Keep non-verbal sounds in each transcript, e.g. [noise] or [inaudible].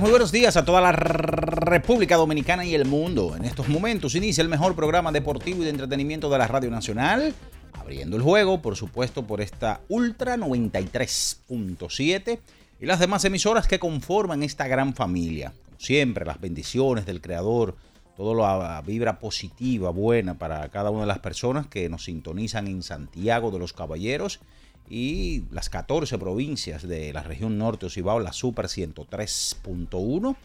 Muy buenos días a toda la República Dominicana y el mundo. En estos momentos inicia el mejor programa deportivo y de entretenimiento de la Radio Nacional. Abriendo el juego, por supuesto, por esta Ultra 93.7 y las demás emisoras que conforman esta gran familia. Como siempre, las bendiciones del Creador, toda la vibra positiva, buena para cada una de las personas que nos sintonizan en Santiago de los Caballeros y las 14 provincias de la región norte Ocibao, la Super 103.1,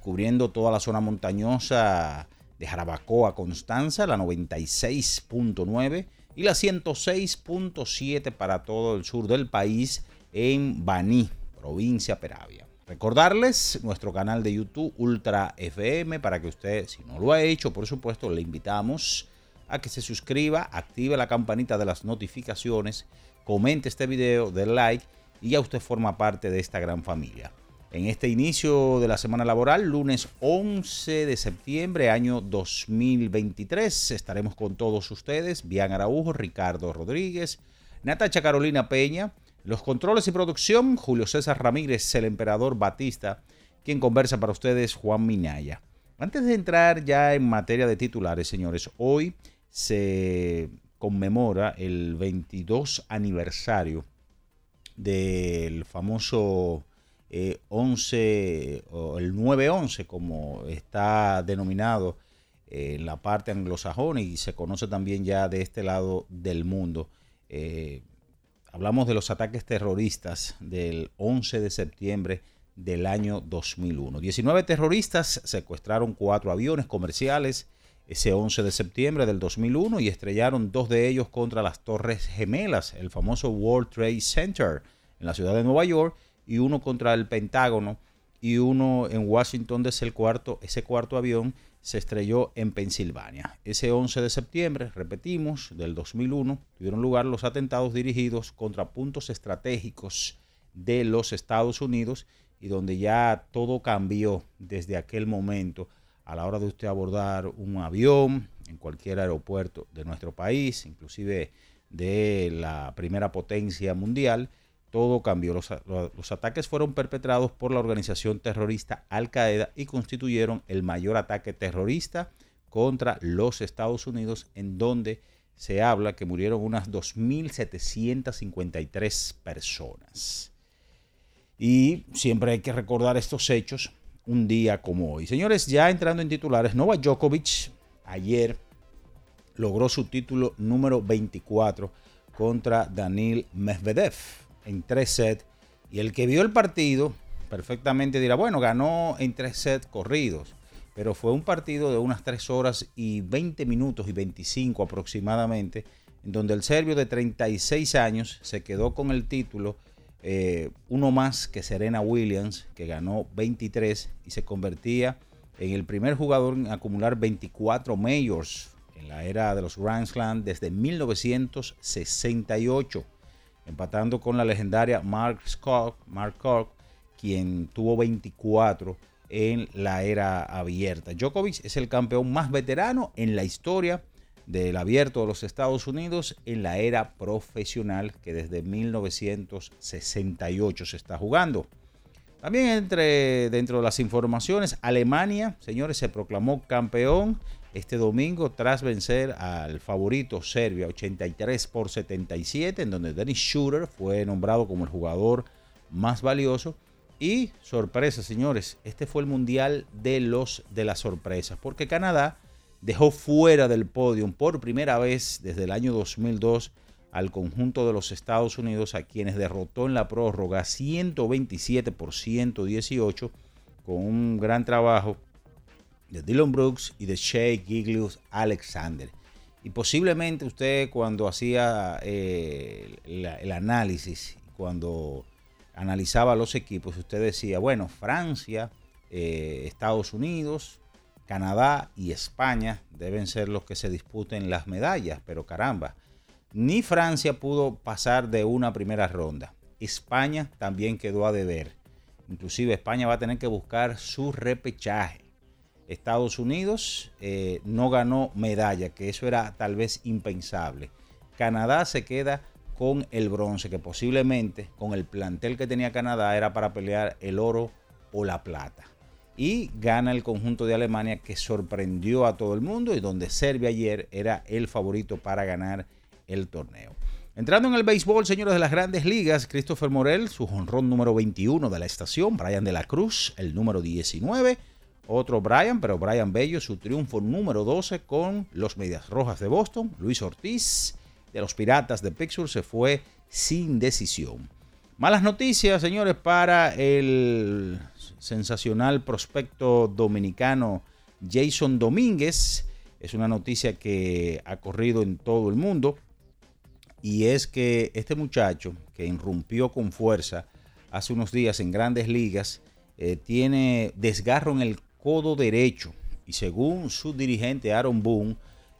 cubriendo toda la zona montañosa de Jarabacoa, Constanza, la 96.9 y la 106.7 para todo el sur del país en Baní, provincia Peravia. Recordarles nuestro canal de YouTube Ultra FM para que usted, si no lo ha hecho, por supuesto, le invitamos a que se suscriba, active la campanita de las notificaciones, comente este video, dé like y ya usted forma parte de esta gran familia. En este inicio de la semana laboral, lunes 11 de septiembre, año 2023, estaremos con todos ustedes, Bian Araujo, Ricardo Rodríguez, Natacha Carolina Peña, los controles y producción, Julio César Ramírez, el emperador Batista, quien conversa para ustedes, Juan Minaya. Antes de entrar ya en materia de titulares, señores, hoy se conmemora el 22 aniversario del famoso eh, 11 o el 9-11, como está denominado eh, en la parte anglosajona y se conoce también ya de este lado del mundo. Eh, hablamos de los ataques terroristas del 11 de septiembre del año 2001. 19 terroristas secuestraron cuatro aviones comerciales ese 11 de septiembre del 2001 y estrellaron dos de ellos contra las Torres Gemelas, el famoso World Trade Center en la ciudad de Nueva York, y uno contra el Pentágono y uno en Washington desde el cuarto, ese cuarto avión se estrelló en Pensilvania. Ese 11 de septiembre, repetimos, del 2001, tuvieron lugar los atentados dirigidos contra puntos estratégicos de los Estados Unidos y donde ya todo cambió desde aquel momento a la hora de usted abordar un avión en cualquier aeropuerto de nuestro país, inclusive de la primera potencia mundial, todo cambió. Los, los, ataques fueron perpetrados por la organización terrorista Al Qaeda y constituyeron el mayor ataque terrorista contra los Estados Unidos, en donde se habla que murieron unas 2.753 personas. Y siempre hay que recordar estos hechos un día como hoy. Señores, ya entrando en titulares, Novak Djokovic ayer logró su título número 24 contra Daniil Medvedev en tres sets. Y el que vio el partido perfectamente dirá, bueno, ganó en tres sets corridos. Pero fue un partido de unas 3 horas y 20 minutos y 25 aproximadamente, en donde el serbio de 36 años se quedó con el título eh, uno más que Serena Williams, que ganó 23 y se convertía en el primer jugador en acumular 24 majors en la era de los Grand Slam desde 1968. empatando con la legendaria Mark Scott, Mark quien tuvo 24 en la era abierta. Djokovic es el campeón más veterano en la historia del abierto de los Estados Unidos en la era profesional que desde 1968 se está jugando. También entre dentro de las informaciones, Alemania, señores, se proclamó campeón este domingo tras vencer al favorito Serbia 83 por 77, en donde Dennis Schroeder fue nombrado como el jugador más valioso. Y sorpresa, señores, este fue el mundial de los de las sorpresas, porque Canadá dejó fuera del podio por primera vez desde el año 2002 al conjunto de los Estados Unidos, a quienes derrotó en la prórroga 127 por 118, con un gran trabajo de Dylan Brooks y de Shea Giglius Alexander. Y posiblemente usted cuando hacía eh, el, análisis, cuando analizaba los equipos, usted decía, bueno, Francia, eh, Estados Unidos, Canadá y España deben ser los que se disputen las medallas, pero caramba, ni Francia pudo pasar de una primera ronda. España también quedó a deber. Inclusive España va a tener que buscar su repechaje. Estados Unidos eh, no ganó medalla, que eso era tal vez impensable. Canadá se queda con el bronce, que posiblemente con el plantel que tenía Canadá era para pelear el oro o la plata. Y gana el conjunto de Alemania que sorprendió a todo el mundo y donde Serbia ayer era el favorito para ganar el torneo. Entrando en el béisbol, señores de las grandes ligas, Christopher Morel, su jonrón número 21 de la estación, Brian de la Cruz, el número 19 otro Brian, pero Brian Bello, su triunfo número 12 con los Medias Rojas de Boston. Luis Ortiz de los Piratas de Pittsburgh se fue sin decisión. Malas noticias, señores, para el sensacional prospecto dominicano Jason Domínguez. Es una noticia que ha corrido en todo el mundo. Y es que este muchacho, que irrumpió con fuerza hace unos días en grandes ligas, eh, tiene desgarro en el codo derecho. Y según su dirigente Aaron Boone,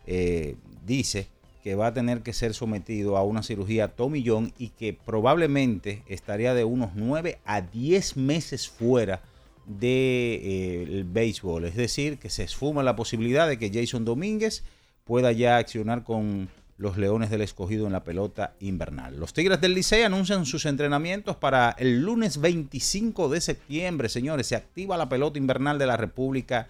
eh, dice que va a tener que ser sometido a una cirugía John y que probablemente estaría de unos 9 a 10 meses fuera del de, eh, béisbol. Es decir, que se esfuma la posibilidad de que Jason Domínguez pueda ya accionar con los Leones del Escogido en la pelota invernal. Los Tigres del Licey anuncian sus entrenamientos para el lunes 25 de septiembre, señores. Se activa la pelota invernal de la República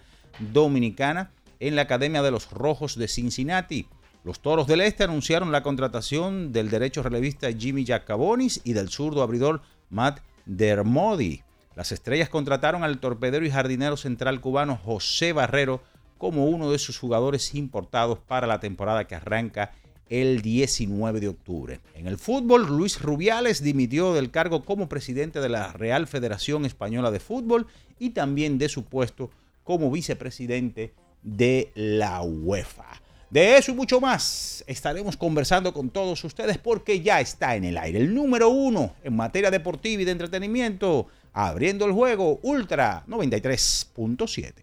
Dominicana en la Academia de los Rojos de Cincinnati. Los Toros del Este anunciaron la contratación del derecho relevista Jimmy Jacabonis y del zurdo abridor Matt Dermody. Las estrellas contrataron al torpedero y jardinero central cubano José Barrero como uno de sus jugadores importados para la temporada que arranca el 19 de octubre. En el fútbol, Luis Rubiales dimitió del cargo como presidente de la Real Federación Española de Fútbol y también de su puesto como vicepresidente de la UEFA. De eso y mucho más estaremos conversando con todos ustedes porque ya está en el aire el número uno en materia deportiva y de entretenimiento, abriendo el juego Ultra 93.7.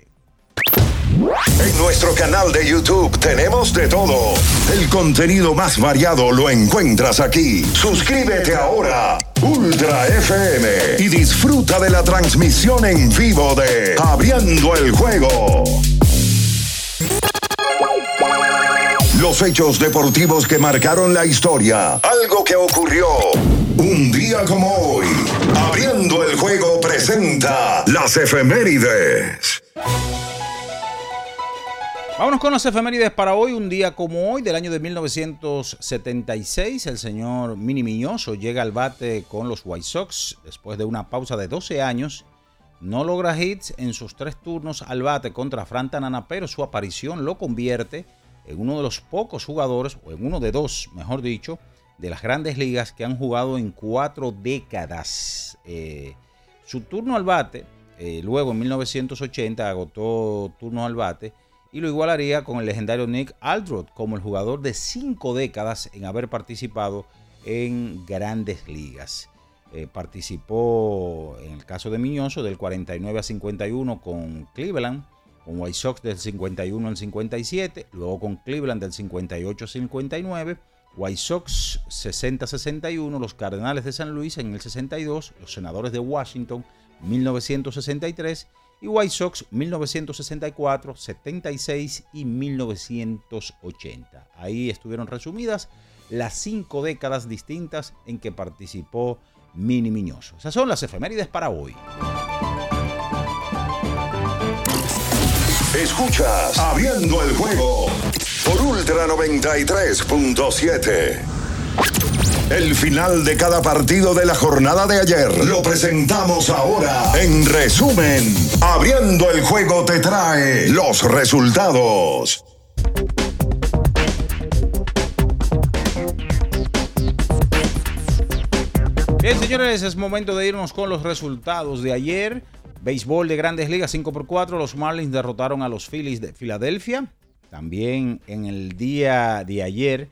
En nuestro canal de YouTube tenemos de todo. El contenido más variado lo encuentras aquí. Suscríbete ahora, Ultra FM, y disfruta de la transmisión en vivo de Abriendo el Juego. Los hechos deportivos que marcaron la historia. Algo que ocurrió un día como hoy. Abriendo el Juego presenta las efemérides. Vámonos con las efemérides para hoy. Un día como hoy, del año de 1976, el señor Mini Miñoso llega al bate con los White Sox después de una pausa de 12 años. No logra hits en sus tres turnos al bate contra Fran Tanana, pero su aparición lo convierte en uno de los pocos jugadores, o en uno de dos, mejor dicho, de las grandes ligas que han jugado en cuatro décadas. Eh, su turno al bate, eh, luego en 1980 agotó turno al bate y lo igualaría con el legendario Nick Aldrott como el jugador de cinco décadas en haber participado en grandes ligas. Eh, participó en el caso de Miñoso del 49 a 51 con Cleveland, con White Sox del 51 al 57, luego con Cleveland del 58 al 59, White Sox 60-61, los Cardenales de San Luis en el 62, los Senadores de Washington 1963 y White Sox 1964, 76 y 1980. Ahí estuvieron resumidas las cinco décadas distintas en que participó Mini Miñoso. Esas son las efemérides para hoy. Escuchas Abriendo el juego por Ultra 93.7. El final de cada partido de la jornada de ayer lo presentamos ahora. En resumen, Abriendo el juego te trae los resultados. Bien, señores, es momento de irnos con los resultados de ayer. Béisbol de Grandes Ligas 5 por 4, los Marlins derrotaron a los Phillies de Filadelfia. También en el día de ayer,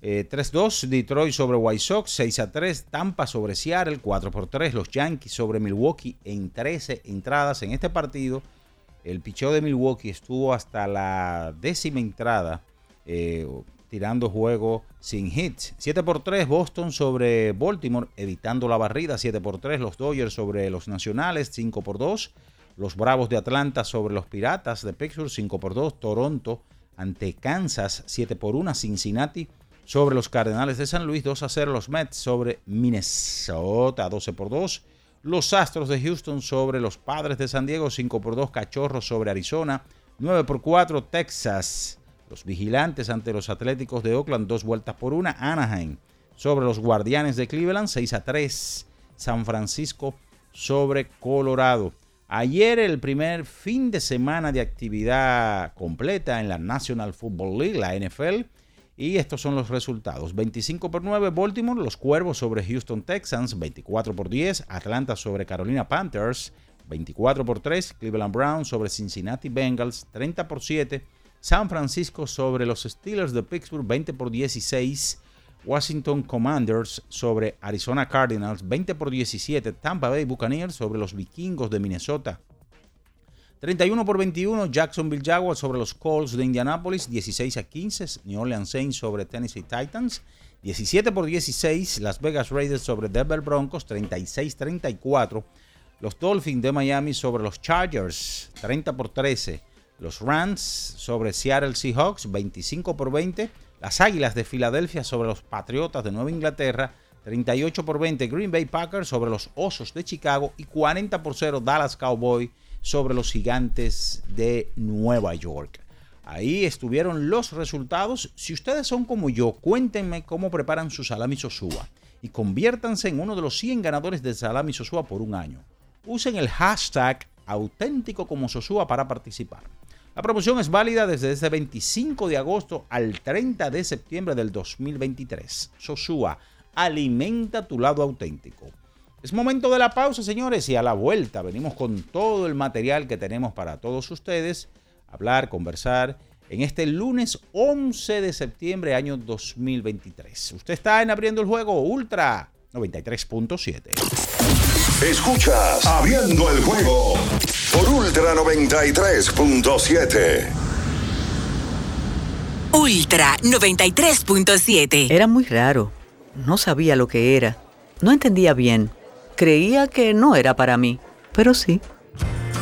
3-2 eh, Detroit sobre White Sox, 6-3 Tampa sobre Seattle, 4-3 los Yankees sobre Milwaukee en 13 entradas en este partido. El picheo de Milwaukee estuvo hasta la décima entrada eh, tirando juego sin hits. 7 por 3 Boston sobre Baltimore, evitando la barrida. 7 por 3 los Dodgers sobre los Nacionales. 5 por 2 los Bravos de Atlanta sobre los Piratas de Pittsburgh. 5 por 2 Toronto ante Kansas. 7 por 1 Cincinnati sobre los Cardenales de San Luis. 2 a 0 los Mets sobre Minnesota. 12 por 2 los Astros de Houston sobre los Padres de San Diego. 5 por 2 Cachorros sobre Arizona. 9 por 4 Texas los vigilantes ante los Atléticos de Oakland, dos vueltas por una. Anaheim sobre los Guardianes de Cleveland, 6 a 3. San Francisco sobre Colorado. Ayer el primer fin de semana de actividad completa en la National Football League, la NFL. Y estos son los resultados. 25 por 9 Baltimore, los Cuervos sobre Houston Texans, 24 por 10 Atlanta sobre Carolina Panthers, 24 por 3 Cleveland Browns sobre Cincinnati Bengals, 30 por 7 San Francisco sobre los Steelers de Pittsburgh 20 por 16. Washington Commanders sobre Arizona Cardinals 20 por 17. Tampa Bay Buccaneers sobre los Vikingos de Minnesota 31 por 21. Jacksonville Jaguars sobre los Colts de Indianapolis 16 a 15. New Orleans Saints sobre Tennessee Titans 17 por 16. Las Vegas Raiders sobre Denver Broncos 36-34. Los Dolphins de Miami sobre los Chargers 30 por 13. Los Rams sobre Seattle Seahawks 25 por 20. Las Águilas de Filadelfia sobre los Patriotas de Nueva Inglaterra 38 por 20. Green Bay Packers sobre los Osos de Chicago y 40 por 0 Dallas Cowboy sobre los Gigantes de Nueva York. Ahí estuvieron los resultados. Si ustedes son como yo, cuéntenme cómo preparan su salami sosúa y conviértanse en uno de los 100 ganadores de salami sosúa por un año. Usen el hashtag auténtico como sosúa para participar. La promoción es válida desde ese 25 de agosto al 30 de septiembre del 2023. Sosúa, alimenta tu lado auténtico. Es momento de la pausa, señores, y a la vuelta venimos con todo el material que tenemos para todos ustedes, hablar, conversar en este lunes 11 de septiembre año 2023. Usted está en Abriendo el Juego Ultra 93.7. Escuchas Abriendo el Juego por Ultra 93.7. Ultra 93.7. Era muy raro. No sabía lo que era. No entendía bien. Creía que no era para mí, pero sí.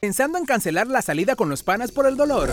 ¿Pensando en cancelar la salida con los panas por el dolor?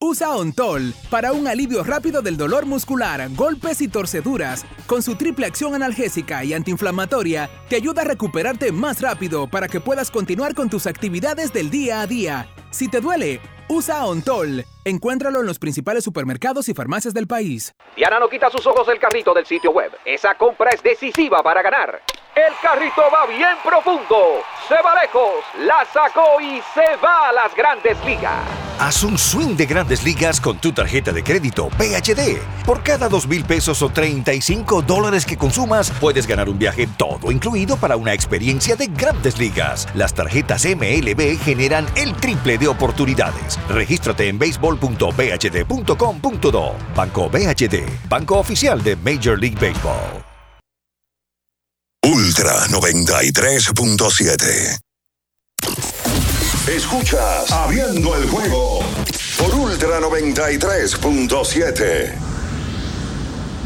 Usa Ontol para un alivio rápido del dolor muscular, golpes y torceduras. Con su triple acción analgésica y antiinflamatoria, te ayuda a recuperarte más rápido para que puedas continuar con tus actividades del día a día. Si te duele, usa Ontol. Encuéntralo en los principales supermercados y farmacias del país. Diana no quita sus ojos del carrito del sitio web. Esa compra es decisiva para ganar. El carrito va bien profundo, se va lejos, la sacó y se va a las grandes ligas. Haz un swing de grandes ligas con tu tarjeta de crédito PHD. Por cada dos mil pesos o 35 dólares que consumas, puedes ganar un viaje todo incluido para una experiencia de grandes ligas. Las tarjetas MLB generan el triple de oportunidades. Regístrate en béisbol.bhd.com.do. Banco BHD, banco oficial de Major League Baseball. Ultra 93.7. Escuchas Abriendo el juego por Ultra 93.7.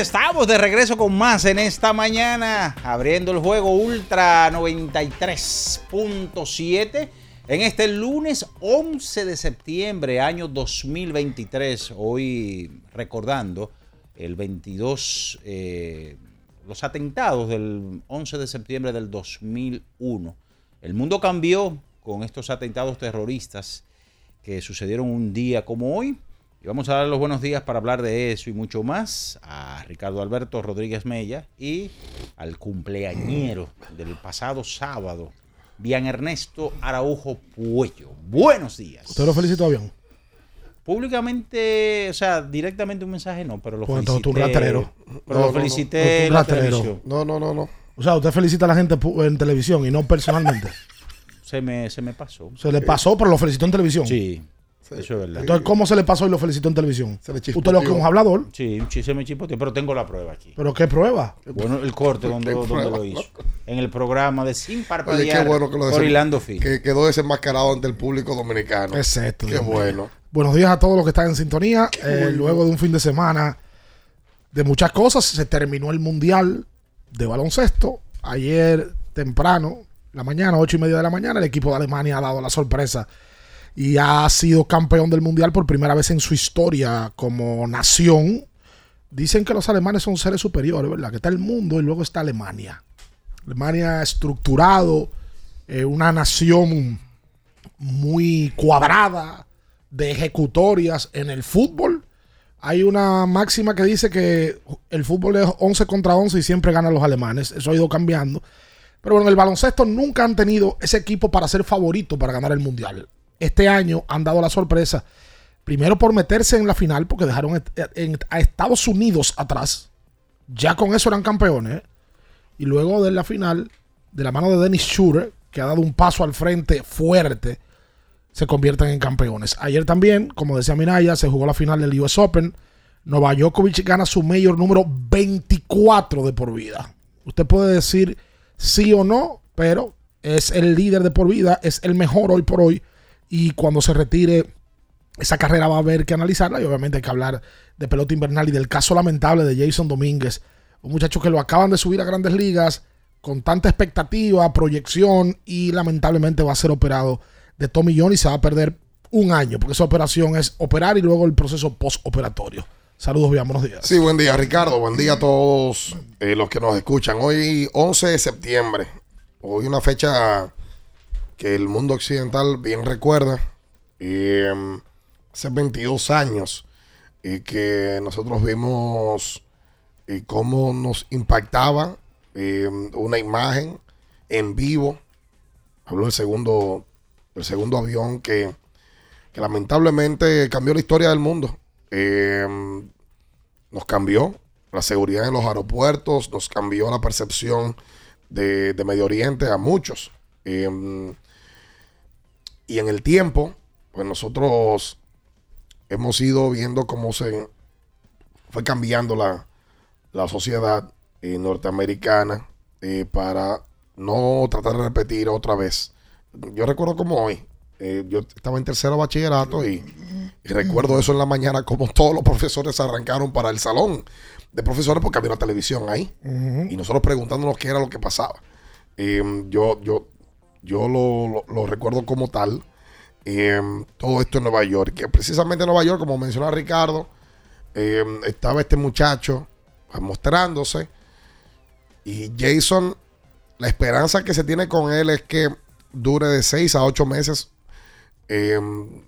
Estamos de regreso con más en esta mañana, abriendo el juego Ultra 93.7 en este lunes 11 de septiembre, año 2023. Hoy recordando el 22, eh, los atentados del 11 de septiembre del 2001. El mundo cambió con estos atentados terroristas que sucedieron un día como hoy. Y vamos a dar los buenos días para hablar de eso y mucho más a Ricardo Alberto Rodríguez Mella y al cumpleañero del pasado sábado, Bian Ernesto Araujo Puello. Buenos días. ¿Usted lo felicitó, Avión? Públicamente, o sea, directamente un mensaje no, pero lo Pues felicité. entonces tú un raterero. Pero No, lo no, no. felicité Tú un en la. No, no, no, no. O sea, usted felicita a la gente en televisión y no personalmente. Se me, se me pasó. Se le pasó, pero lo felicitó en televisión. Sí, eso es verdad. Entonces, ¿cómo se le pasó y lo felicitó en televisión? Se le Usted lo que es un hablador. Sí, un chiste me chipoteó, pero tengo la prueba aquí. ¿Pero qué prueba? Bueno, el corte donde, ¿Qué donde lo hizo. En el programa de Sin Oye, Parpadear qué bueno que lo por Hilando Fin. que quedó desenmascarado ante el público dominicano. Exacto. Qué mío. bueno. Buenos días a todos los que están en sintonía. Eh, luego de un fin de semana de muchas cosas, se terminó el Mundial de baloncesto. Ayer temprano, la mañana, ocho y media de la mañana, el equipo de Alemania ha dado la sorpresa y ha sido campeón del mundial por primera vez en su historia como nación. Dicen que los alemanes son seres superiores, ¿verdad? Que está el mundo y luego está Alemania. Alemania estructurado, eh, una nación muy cuadrada de ejecutorias en el fútbol. Hay una máxima que dice que el fútbol es 11 contra 11 y siempre ganan los alemanes. Eso ha ido cambiando. Pero bueno, en el baloncesto nunca han tenido ese equipo para ser favorito para ganar el mundial. Este año han dado la sorpresa. Primero por meterse en la final, porque dejaron a Estados Unidos atrás. Ya con eso eran campeones. Y luego de la final, de la mano de Dennis Schurter, que ha dado un paso al frente fuerte, se convierten en campeones. Ayer también, como decía Minaya, se jugó la final del US Open. Novak Djokovic gana su mayor número 24 de por vida. Usted puede decir sí o no, pero es el líder de por vida, es el mejor hoy por hoy. Y cuando se retire esa carrera va a haber que analizarla y obviamente hay que hablar de pelota invernal y del caso lamentable de Jason Domínguez, un muchacho que lo acaban de subir a grandes ligas con tanta expectativa, proyección y lamentablemente va a ser operado de Tommy John y se va a perder un año porque esa operación es operar y luego el proceso postoperatorio. Saludos, bien, buenos días. Sí, buen día Ricardo, buen día a todos eh, los que nos escuchan. Hoy 11 de septiembre, hoy una fecha que el mundo occidental bien recuerda. Eh, hace 22 años y que nosotros vimos y cómo nos impactaba eh, una imagen en vivo. Habló del segundo, el segundo avión que, lamentablemente cambió la historia del mundo. Eh, nos cambió la seguridad en los aeropuertos, nos cambió la percepción de, de Medio Oriente a muchos. Y en el tiempo, pues nosotros hemos ido viendo cómo se fue cambiando la, la sociedad eh, norteamericana eh, para no tratar de repetir otra vez. Yo recuerdo como hoy, eh, yo estaba en tercero bachillerato y, recuerdo eso en la mañana, como todos los profesores arrancaron para el salón de profesores porque había una televisión ahí y nosotros preguntándonos qué era lo que pasaba. yo yo, yo lo, recuerdo como tal. todo esto en Nueva York, que precisamente en Nueva York, como mencionaba Ricardo, estaba este muchacho mostrándose. Y Jason, la esperanza que se tiene con él es que dure de 6 a 8 meses em,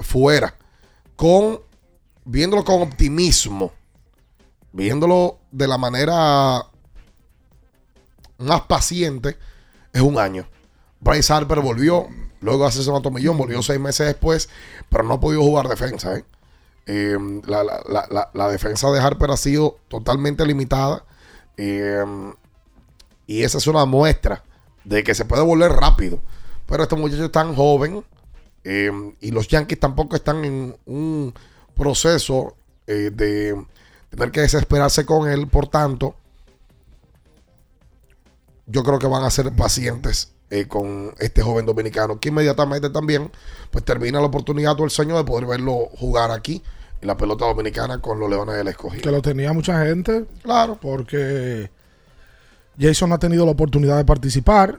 fuera. Con, viéndolo con optimismo. Viéndolo de la manera más paciente, es un año. Bryce Harper volvió, luego hace un millón, volvió seis meses después, pero no ha podido jugar defensa. ¿eh? Eh, la, defensa de Harper ha sido totalmente limitada. Eh, y esa es una muestra de que se puede volver rápido. Pero este muchacho es tan joven. Eh, y los Yankees tampoco están en un proceso de tener que desesperarse con él. Por tanto, yo creo que van a ser pacientes con este joven dominicano, que inmediatamente también pues termina la oportunidad o el sueño de poder verlo jugar aquí en la pelota dominicana con los Leones del Escogido. Que lo tenía mucha gente, claro, porque Jason ha tenido la oportunidad de participar.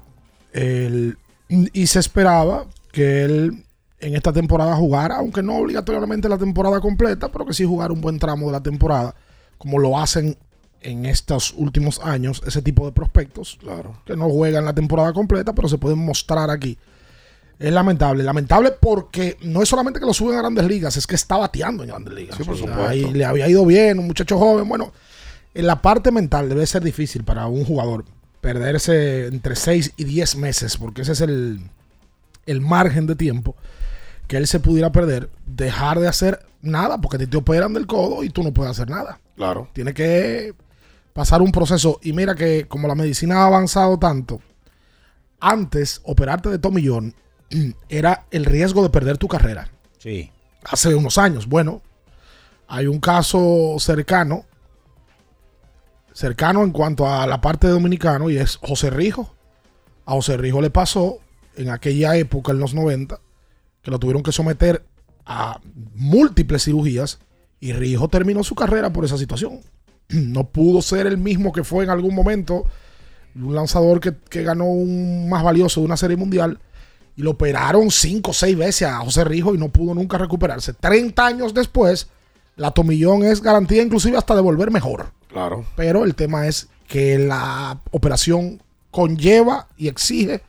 Y se esperaba que él en esta temporada jugara, aunque no obligatoriamente la temporada completa, pero que sí jugara un buen tramo de la temporada, como lo hacen en estos últimos años ese tipo de prospectos, claro. que no juegan la temporada completa, pero se pueden mostrar aquí. Es lamentable, lamentable porque no es solamente que lo suben a grandes ligas, es que está bateando en grandes ligas. Sí, por supuesto. le había ido bien, un muchacho joven. Bueno, en la parte mental debe ser difícil para un jugador perderse entre 6 y 10 meses, porque ese es el, el margen de tiempo que él se pudiera perder, dejar de hacer nada, porque te operan del codo y tú no puedes hacer nada. Claro. Tiene que pasar un proceso. Y mira que como la medicina ha avanzado tanto, antes operarte de tomillón [clears throat] era el riesgo de perder tu carrera. Sí. Hace unos años. Bueno, hay un caso cercano, cercano en cuanto a la parte de dominicano, y es José Rijo. A José Rijo le pasó en aquella época, en los 90, que lo tuvieron que someter a múltiples cirugías y Rijo terminó su carrera por esa situación. [clears throat] no pudo ser el mismo que fue en algún momento. Un lanzador que, que ganó un más valioso de una serie mundial. Y lo operaron cinco o seis veces a José Rijo y no pudo nunca recuperarse. 30 años después, la tomillón es garantía inclusive hasta de volver mejor. Claro. Pero el tema es que la operación conlleva y exige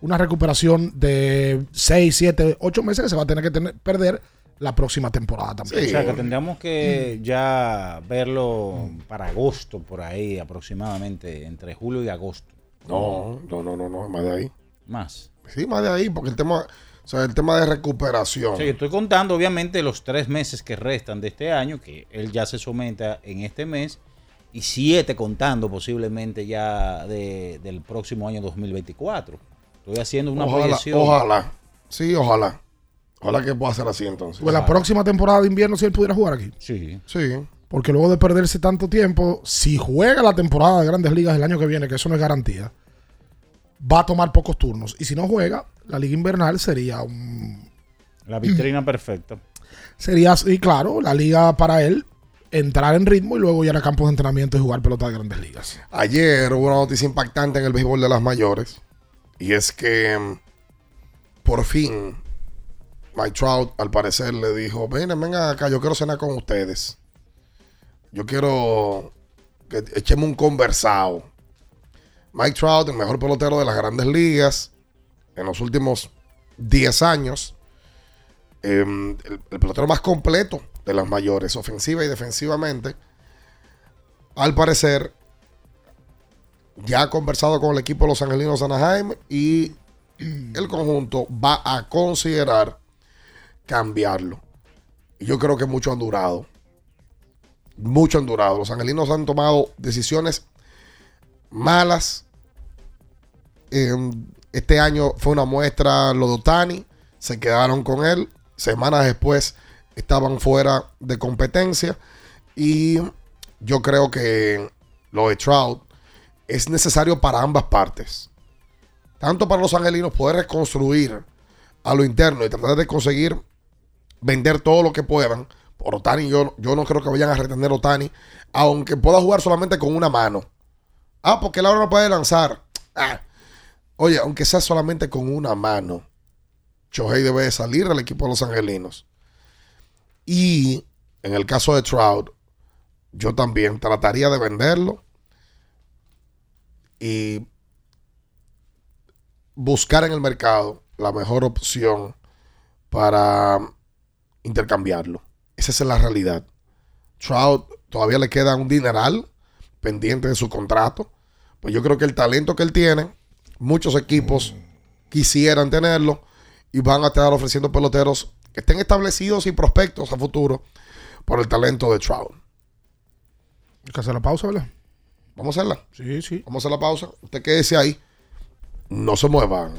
una recuperación de 6, 7, 8 meses que se va a tener que tener- perder la próxima temporada también. O sea, que tendríamos que ya verlo para agosto, por ahí aproximadamente, entre julio y agosto. No, no, no, no, no, más de ahí. Más. Sí, más de ahí, porque el tema, o sea, el tema de recuperación. Sí, estoy contando obviamente los tres meses que restan de este año, que él ya se someta en este mes, y siete contando posiblemente ya de- del próximo año 2024. Estoy haciendo una ojalá, proyección. ojalá. Sí, ojalá. Ojalá que pueda ser así entonces. Pues la próxima temporada de invierno si él pudiera jugar aquí. Sí. Sí. Porque luego de perderse tanto tiempo, si juega la temporada de grandes ligas el año que viene, que eso no es garantía, va a tomar pocos turnos. Y si no juega, la liga invernal sería un... La vitrina perfecta. Sería, y claro, la liga para él entrar en ritmo y luego ir a campos de entrenamiento y jugar pelota de grandes ligas. Ayer hubo una noticia impactante en el béisbol de las mayores. Y es que mm, por fin Mike Trout al parecer le dijo, ven, vengan acá, yo quiero cenar con ustedes. Yo quiero que echemos un conversado. Mike Trout, el mejor pelotero de las grandes ligas en los últimos 10 años. Em, el, el pelotero más completo de las mayores, ofensiva y defensivamente. Al parecer, ya ha conversado con el equipo de los Angelinos Anaheim y el conjunto va a considerar cambiarlo. Y yo creo que mucho han durado. Mucho han durado. Los angelinos han tomado decisiones malas. Eh, este año fue una muestra lo de Otani. Se quedaron con él. Semanas después estaban fuera de competencia. Y yo creo que lo de Trout es necesario para ambas partes. Tanto para los angelinos poder reconstruir a lo interno y tratar de conseguir vender todo lo que puedan. Por Otani, yo, yo no creo que vayan a retener a Otani, aunque pueda jugar solamente con una mano. Ah, porque él ahora no puede lanzar. Ah. Oye, aunque sea solamente con una mano, Shohei debe de salir del equipo de los angelinos. Y en el caso de Trout, yo también trataría de venderlo y buscar en el mercado la mejor opción para intercambiarlo. Esa es la realidad. Trout todavía le queda un dineral pendiente de su contrato. Pues yo creo que el talento que él tiene, muchos equipos quisieran tenerlo y van a estar ofreciendo peloteros que estén establecidos y prospectos a futuro por el talento de Trout. Hay que hacer la pausa, ¿verdad? Vamos a hacerla. Sí, sí. Vamos a hacer la pausa. Usted quédese ahí. No se muevan.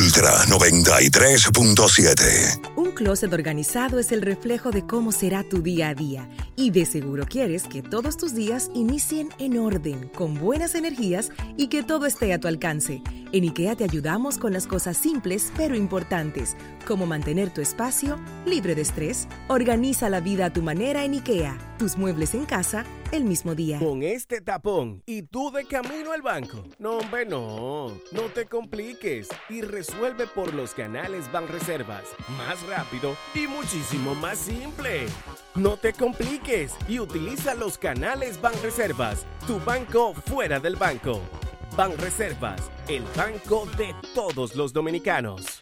Ultra 93.7. Un closet organizado es el reflejo de cómo será tu día a día. Y de seguro quieres que todos tus días inicien en orden, con buenas energías y que todo esté a tu alcance. En IKEA te ayudamos con las cosas simples pero importantes, como mantener tu espacio libre de estrés. Organiza la vida a tu manera en IKEA. Tus muebles en casa el mismo día. Con este tapón y tú de camino al banco. No, hombre, no. No te compliques y resuelve por los canales Banreservas. Más rápido y muchísimo más simple. No te compliques y utiliza los canales Banreservas. Tu banco fuera del banco. Banreservas, el banco de todos los dominicanos.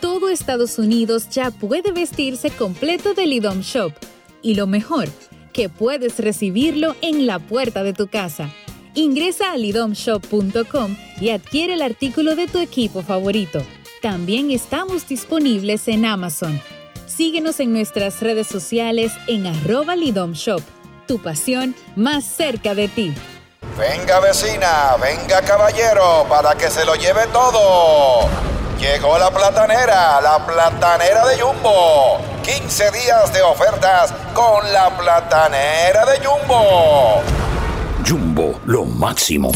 Todo Estados Unidos ya puede vestirse completo del IDOM Shop. Y lo mejor, que puedes recibirlo en la puerta de tu casa. Ingresa a lidomshop.com y adquiere el artículo de tu equipo favorito. También estamos disponibles en Amazon. Síguenos en nuestras redes sociales en arroba lidomshop. Tu pasión más cerca de ti. Venga vecina, venga caballero, para que se lo lleve todo. Llegó la platanera, la platanera de Jumbo. 15 días de ofertas con la platanera de Jumbo. Jumbo, lo máximo.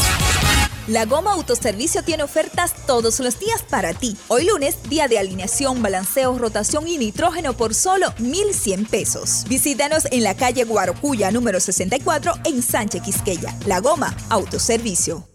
La Goma Autoservicio tiene ofertas todos los días para ti. Hoy lunes, día de alineación, balanceo, rotación y nitrógeno por solo 1,100 pesos. Visítanos en la calle Guarocuya número 64 en Sánchez Quisqueya. La Goma Autoservicio.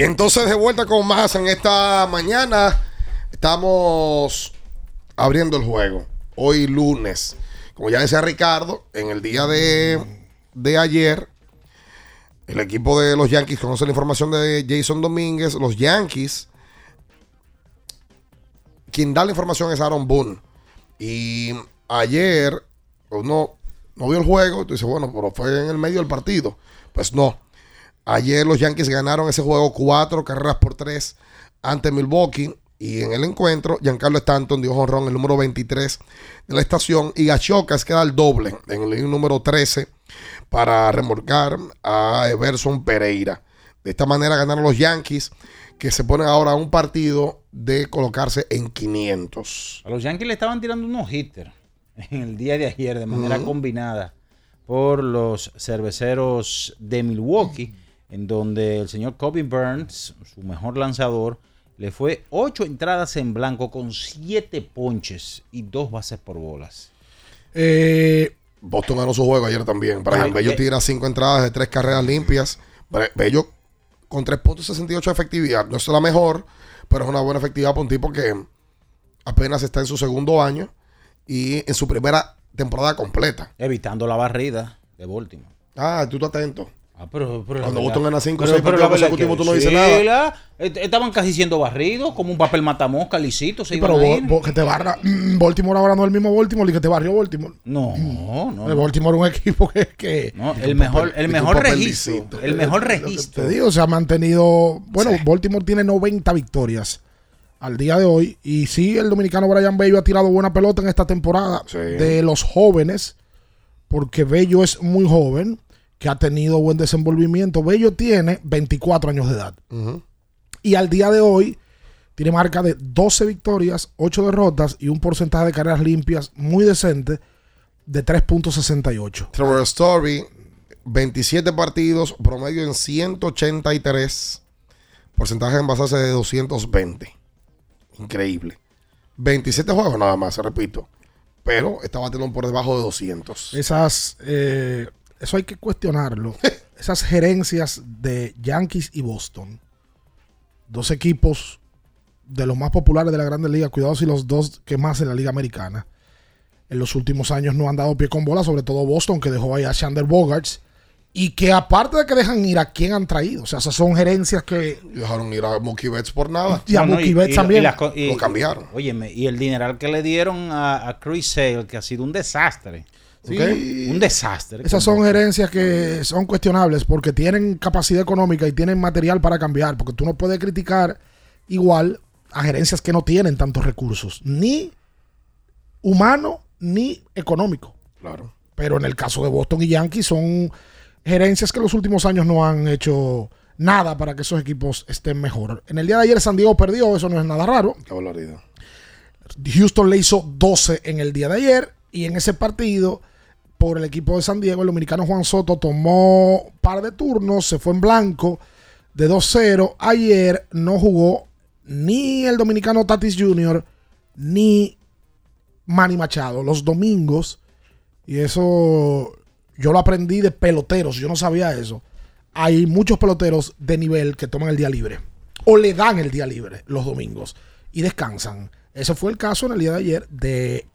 Y entonces de vuelta con más en esta mañana. Estamos abriendo el juego. Hoy lunes. Como ya decía Ricardo, en el día de, de ayer, el equipo de los Yankees conoce la información de Jason Domínguez. Los Yankees, quien da la información es Aaron Boone. Y ayer uno no vio el juego. Tú dices, bueno, pero fue en el medio del partido. Pues no. Ayer los Yankees ganaron ese juego cuatro carreras por tres ante Milwaukee. Y en el encuentro, Giancarlo Stanton dio jonrón el número 23 de la estación. Y Gachocas queda el doble en el número 13 para remolcar a Everson Pereira. De esta manera ganaron los Yankees, que se ponen ahora a un partido de colocarse en 500. A los Yankees le estaban tirando unos hitters en el día de ayer de manera combinada por los cerveceros de Milwaukee, en donde el señor Kobe Burns, su mejor lanzador, le fue ocho entradas en blanco con siete ponches y dos bases por bolas. Eh, Boston ganó su juego ayer también. Brian Ay, Bello eh. tira cinco entradas de tres carreras limpias. Bello con 3.68 de efectividad. No es la mejor, pero es una buena efectividad para un tipo que apenas está en su segundo año y en su primera temporada completa. Evitando la barrida de Baltimore. Ah, tú estás atento. Ah, pero, pero la Cuando Boston gana cinco o pero- seis pero partidos la verdad consecutivos, tú no dices nada. estaban casi siendo barridos, como un papel matamosca, lisito. Se Sí, pero a Bo- ir. Bo- que te barra. mm, Baltimore ahora no es el mismo Baltimore y que te barrió Baltimore. No, no. El Baltimore es un equipo que. que No, el mejor, el mejor registro. El mejor Te registro. digo, se ha mantenido. Bueno, Baltimore tiene 90 victorias al día de hoy. Y sí, el dominicano Brian Bello ha tirado buena pelota en esta temporada de los jóvenes, porque Bello es muy joven, que ha tenido buen desenvolvimiento. Bello tiene 24 años de edad. Y al día de hoy tiene marca de 12 victorias, 8 derrotas y un porcentaje de carreras limpias muy decente de 3.68. Trevor Story, 27 partidos, promedio en 183, porcentaje en basarse de 220. Increíble. 27 juegos nada más, repito. Pero está batiendo por debajo de 200. Esas, eh, eso hay que cuestionarlo. [laughs] Esas gerencias de Yankees y Boston, dos equipos de los más populares de la Grande Liga, cuidado si los dos que más en la Liga Americana, en los últimos años no han dado pie con bola, sobre todo Boston, que dejó ahí a Shander Bogarts y que aparte de que dejan ir a quién han traído. O sea, esas son gerencias que. Dejaron ir a Mookie Betts por nada. Y a Mookie Betts también. lo cambiaron. Óyeme, y el dineral que le dieron a, Chris Sale, que ha sido un desastre. Un desastre. Esas son gerencias que son cuestionables porque tienen capacidad económica y tienen material para cambiar. Porque tú no puedes criticar igual a gerencias que no tienen tantos recursos, ni humano ni económico. Claro. Pero en el caso de Boston y Yankees son gerencias que en los últimos años no han hecho nada para que esos equipos estén mejor. En el día de ayer San Diego perdió, eso no es nada raro. Houston le hizo 12 en el día de ayer y en ese partido por el equipo de San Diego el dominicano Juan Soto tomó par de turnos, se fue en blanco de 2-0. Ayer no jugó ni el dominicano Tatis Jr. ni Manny Machado. Los domingos, y eso yo lo aprendí de peloteros, yo no sabía eso. Hay muchos peloteros de nivel que toman el día libre o le dan el día libre los domingos y descansan. Ese fue el caso en el día de ayer de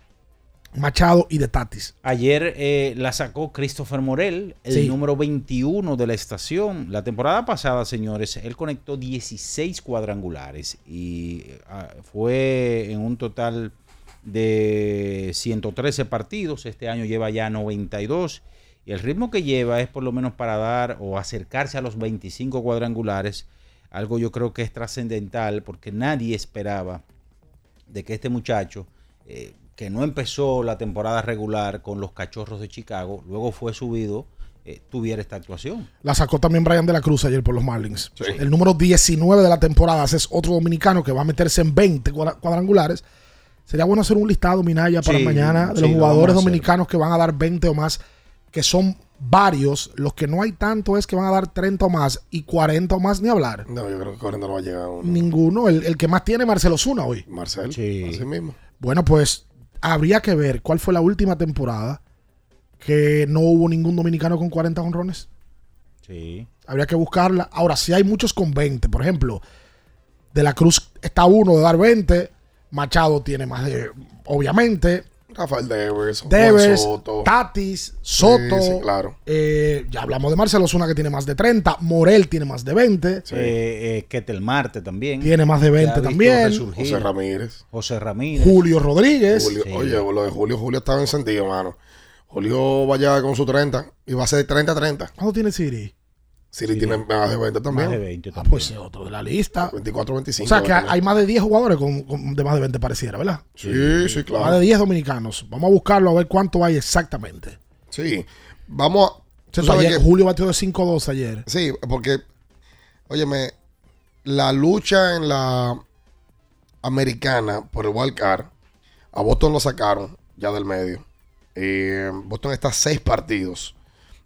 Machado y de Tatis. Ayer eh, la sacó Christopher Morel, el número 21 de la estación. La temporada pasada, señores, él conectó 16 cuadrangulares y ah, fue en un total de 113 partidos. Este año lleva ya 92 y el ritmo que lleva es por lo menos para dar o acercarse a los 25 cuadrangulares. Algo yo creo que es trascendental porque nadie esperaba de que este muchacho, eh, que no empezó la temporada regular con los Cachorros de Chicago, luego fue subido, eh, tuviera esta actuación. La sacó también Brian de la Cruz ayer por los Marlins. El número 19 de la temporada es otro dominicano que va a meterse en 20 cuadrangulares. Sería bueno hacer un listado, Minaya, para mañana de los jugadores dominicanos que van a dar 20 o más que son varios, los que no hay tanto es que van a dar 30 o más y 40 o más ni hablar. No, yo creo que 40 no va a llegar uno. Ninguno. El, que más tiene Marcelo Zuna hoy. Marcelo, sí. así mismo. Bueno, pues habría que ver cuál fue la última temporada que no hubo ningún dominicano con 40 honrones. Sí. Habría que buscarla. Ahora, si hay muchos con 20, por ejemplo, De la Cruz está uno de dar 20, Machado tiene más de, obviamente. Rafael Devers, Devers Soto. Tatis, Soto. claro. Eh, ya hablamos de Marcelo Zuna que tiene más de 30. Morel tiene más de 20. Sí. Eh, eh, Ketel Marte también. Tiene más de 20 también. José Ramírez. José Ramírez. Julio Rodríguez. Oye, lo de Julio, Julio estaba encendido, mano. Julio vaya con su 30 y va a ser 30-30. ¿Cuánto tiene Siri? Siri tiene más de 20 también. Más de 20 también. Ah, pues es otro de la lista. 24-25. O sea que hay más de 10 jugadores con, de más de 20 pareciera, ¿verdad? Sí, sí, claro. Más de 10 dominicanos. Vamos a buscarlo a ver cuánto hay exactamente. Sí. Vamos a... Ayer, que, Julio batió de 5-2 ayer. Sí, porque, óyeme, la lucha en la americana por el wild card, a Boston lo sacaron ya del medio. Eh, Boston está a 6 partidos.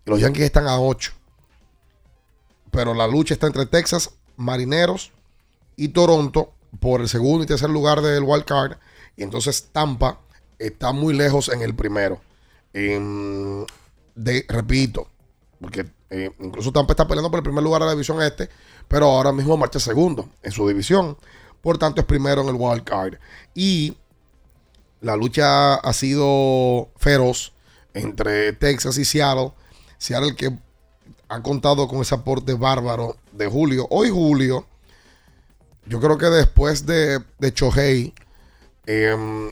Y los Yankees están a 8 pero la lucha está entre Texas, Marineros y Toronto por el segundo y tercer lugar del wild card. Y entonces Tampa está muy lejos en el primero. de, repito, porque eh, incluso Tampa está peleando por el primer lugar de la división este, pero ahora mismo marcha segundo en su división. Por tanto, es primero en el wild card. Y la lucha ha sido feroz entre Texas y Seattle. Seattle que ha contado con ese aporte bárbaro de Julio. Hoy Julio, yo creo que después de, de Chohei, em,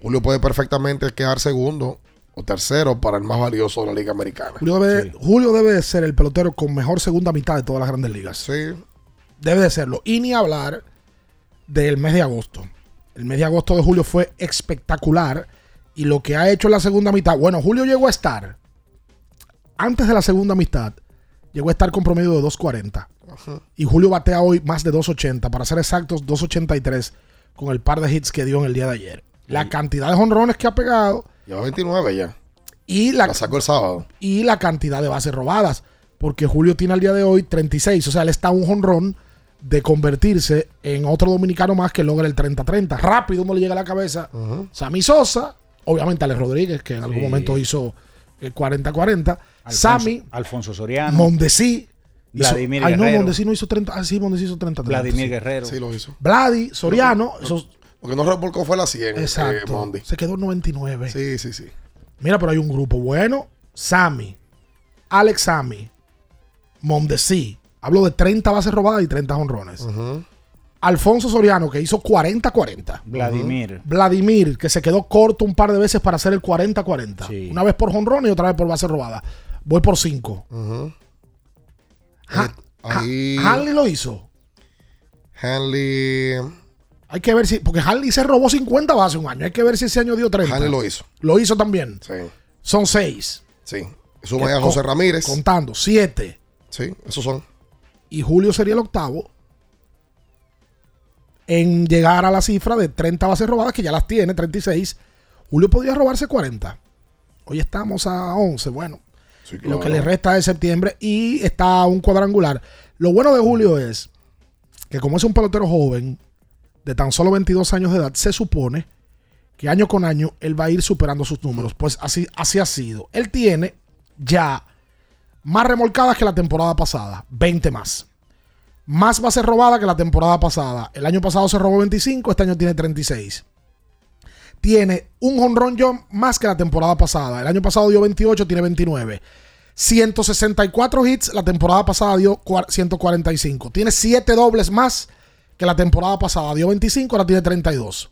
Julio puede perfectamente quedar segundo o tercero para el más valioso de la Liga Americana. Julio debe, Julio debe ser el pelotero con mejor segunda mitad de todas las grandes ligas. Sí. Debe de serlo. Y ni hablar del mes de agosto. El mes de agosto de Julio fue espectacular y lo que ha hecho en la segunda mitad, bueno, Julio llegó a estar, antes de la segunda mitad, llegó a estar con promedio de 2.40. Y Julio batea hoy más de 2.80, para ser exactos, 2.83 con el par de hits que dio en el día de ayer. La cantidad de jonrones que ha pegado. Lleva 29 ya. Y la, La sacó el sábado. y la cantidad de bases robadas. Porque Julio tiene al día de hoy 36. O sea, él está un jonrón de convertirse en otro dominicano más que logra el 30-30. Rápido no le llega a la cabeza. Sammy Sosa, obviamente Alex Rodríguez, que en algún momento hizo el 40-40. Sammy, Alfonso Soriano. Mondesi. hizo- Vladimir Ay, no, Guerrero. Mondesi no hizo 30. Ah, sí, Mondesi hizo 30. Vladimir Guerrero. Sí, lo hizo. Vladi, Soriano. esos- Porque no revolcó fue la 100. exacto. eh, Mondi. se quedó en 99. Sí, sí, sí. Mira, pero hay un grupo bueno. Sammy, Alex Sammy, Mondesi. Hablo de 30 bases robadas y 30 honrones. Alfonso Soriano, que hizo 40-40. Vladimir. Vladimir, que se quedó corto un par de veces para hacer el 40-40. Sí. Una vez por jonrón y otra vez por base robada. Voy por 5. Ahí. Hanley lo hizo. Hanley. Hay que ver si. Porque Hanley se robó 50 bases un año. Hay que ver si ese año dio 30. Hanley lo hizo. Lo hizo también. Sí. Son 6. Sí. Suma a José Ramírez. Contando. 7. Sí, esos son. y Julio sería el octavo en llegar a la cifra de 30 bases robadas, que ya las tiene, 36. Julio podría robarse 40. Hoy estamos a 11, bueno. Lo claro. que le resta es septiembre y está a un cuadrangular. Lo bueno de Julio es que como es un pelotero joven, de tan solo 22 años de edad, se supone que año con año él va a ir superando sus números. Pues así, así ha sido. Él tiene ya más remolcadas que la temporada pasada, 20 más. Más bases robadas que la temporada pasada. El año pasado se robó 25, este año tiene 36. Tiene un honrón más que la temporada pasada. El año pasado dio 28, tiene 29. 164 hits, la temporada pasada dio cua- 145. Tiene 7 dobles más que la temporada pasada. Dio 25, ahora tiene 32.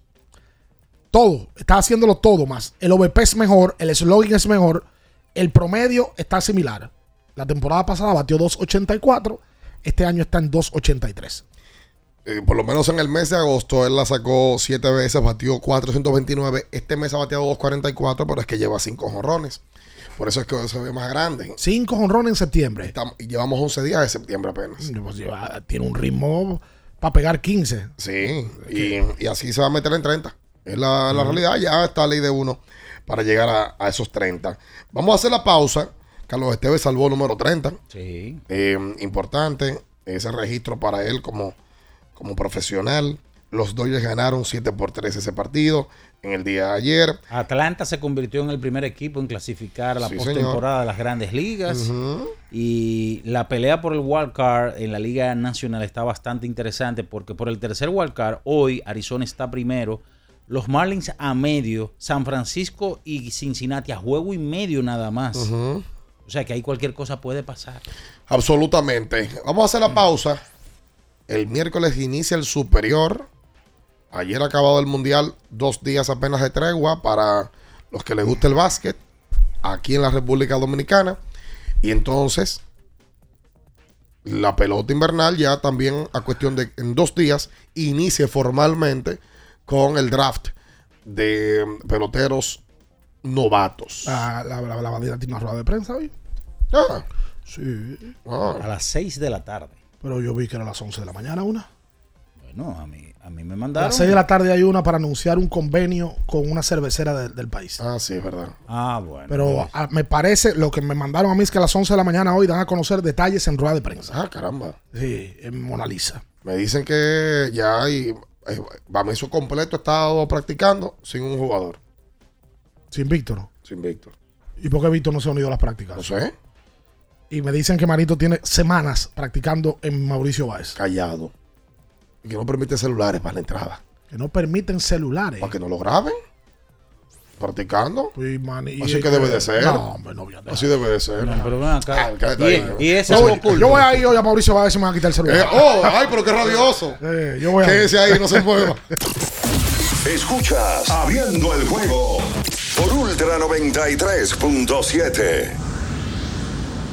Todo, está haciéndolo todo más. El OVP es mejor, el slogan es mejor, el promedio está similar. La temporada pasada batió 2.84, este año está en 2.83. Eh, por lo menos en el mes de agosto él la sacó 7 veces, batió 429. Este mes ha bateado 244, pero es que lleva 5 jonrones. Por eso es que se ve más grande. 5 honrones en septiembre. Estamos- y llevamos 11 días de septiembre apenas. Pues lleva- tiene un ritmo para pegar 15. Sí, y, y así se va a meter en 30. Es la, la realidad, ya está ley de uno para llegar a, a esos 30. Vamos a hacer la pausa. Carlos Esteves salvó número 30. Sí. Eh, importante ese registro para él como, como profesional. Los Dodgers ganaron 7 por 3 ese partido en el día de ayer. Atlanta se convirtió en el primer equipo en clasificar a la Sí, postemporada de las grandes ligas. Y la pelea por el wild card en la Liga Nacional está bastante interesante porque por el tercer wild card, hoy Arizona está primero. Los Marlins a medio, San Francisco y Cincinnati a juego y medio nada más. O sea que ahí cualquier cosa puede pasar. Absolutamente. Vamos a hacer la pausa. El miércoles inicia el superior. Ayer ha acabado el mundial, dos días apenas de tregua para los que les gusta el básquet aquí en la República Dominicana. Y entonces la pelota invernal ya también a cuestión de en dos días inicia formalmente con el draft de peloteros novatos. La, la, la, la bandera tiene una rueda de prensa hoy. Ah, Sí. A las 6 de la tarde. Pero yo vi que era a las 11 de la mañana una. Bueno, a mí, a mí me A mandaron. las 6 de la tarde hay una para anunciar un convenio con una cervecera de- del país. Ah, sí, es verdad. Ah, bueno. Pero a- me parece, lo que me mandaron a mí es que a las 11 de la mañana hoy dan a conocer detalles en rueda de prensa. Ah, caramba. Sí, en Mona Lisa. Me dicen que ya hay. Eh, Bameso completo ha estado practicando sin un jugador. Sin Víctor. Sin Víctor. ¿Y por qué Víctor no se ha unido a las prácticas? No sé. Y me dicen que Marito tiene semanas practicando en Mauricio Báez. Callado. Y que no permite celulares para la entrada. Que no permiten celulares. Para que no lo graben. Practicando. Pues, man, y Así es que debe de ser. No, hombre, no voy a. Así debe de ser. No, pero ven acá. Ah, Y- ahí. y ese Yo es oculto. yo voy a ir hoy a Mauricio Báez y me van a quitar el celular. Eh, oh, ay, pero qué radioso. [laughs] Eh, yo voy a Quédese ahí, no se mueva. [laughs] Escuchas Abriendo el juego por Ultra 93.7.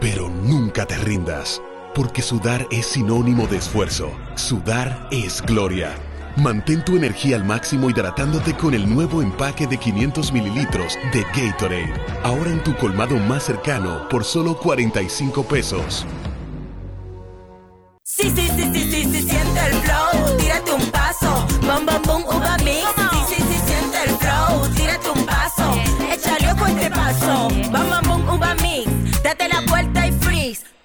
pero nunca te rindas, porque sudar es sinónimo de esfuerzo, sudar es gloria. Mantén tu energía al máximo hidratándote con el nuevo empaque de 500 mililitros de Gatorade, ahora en tu colmado más cercano por solo 45 pesos. Sí, sí, sí, sí, sí, sí, siente el flow, tírate un paso, bom, bom, bom, uva. Sí, sí, sí, siente el flow, tírate un paso, échale ojo este paso, bom,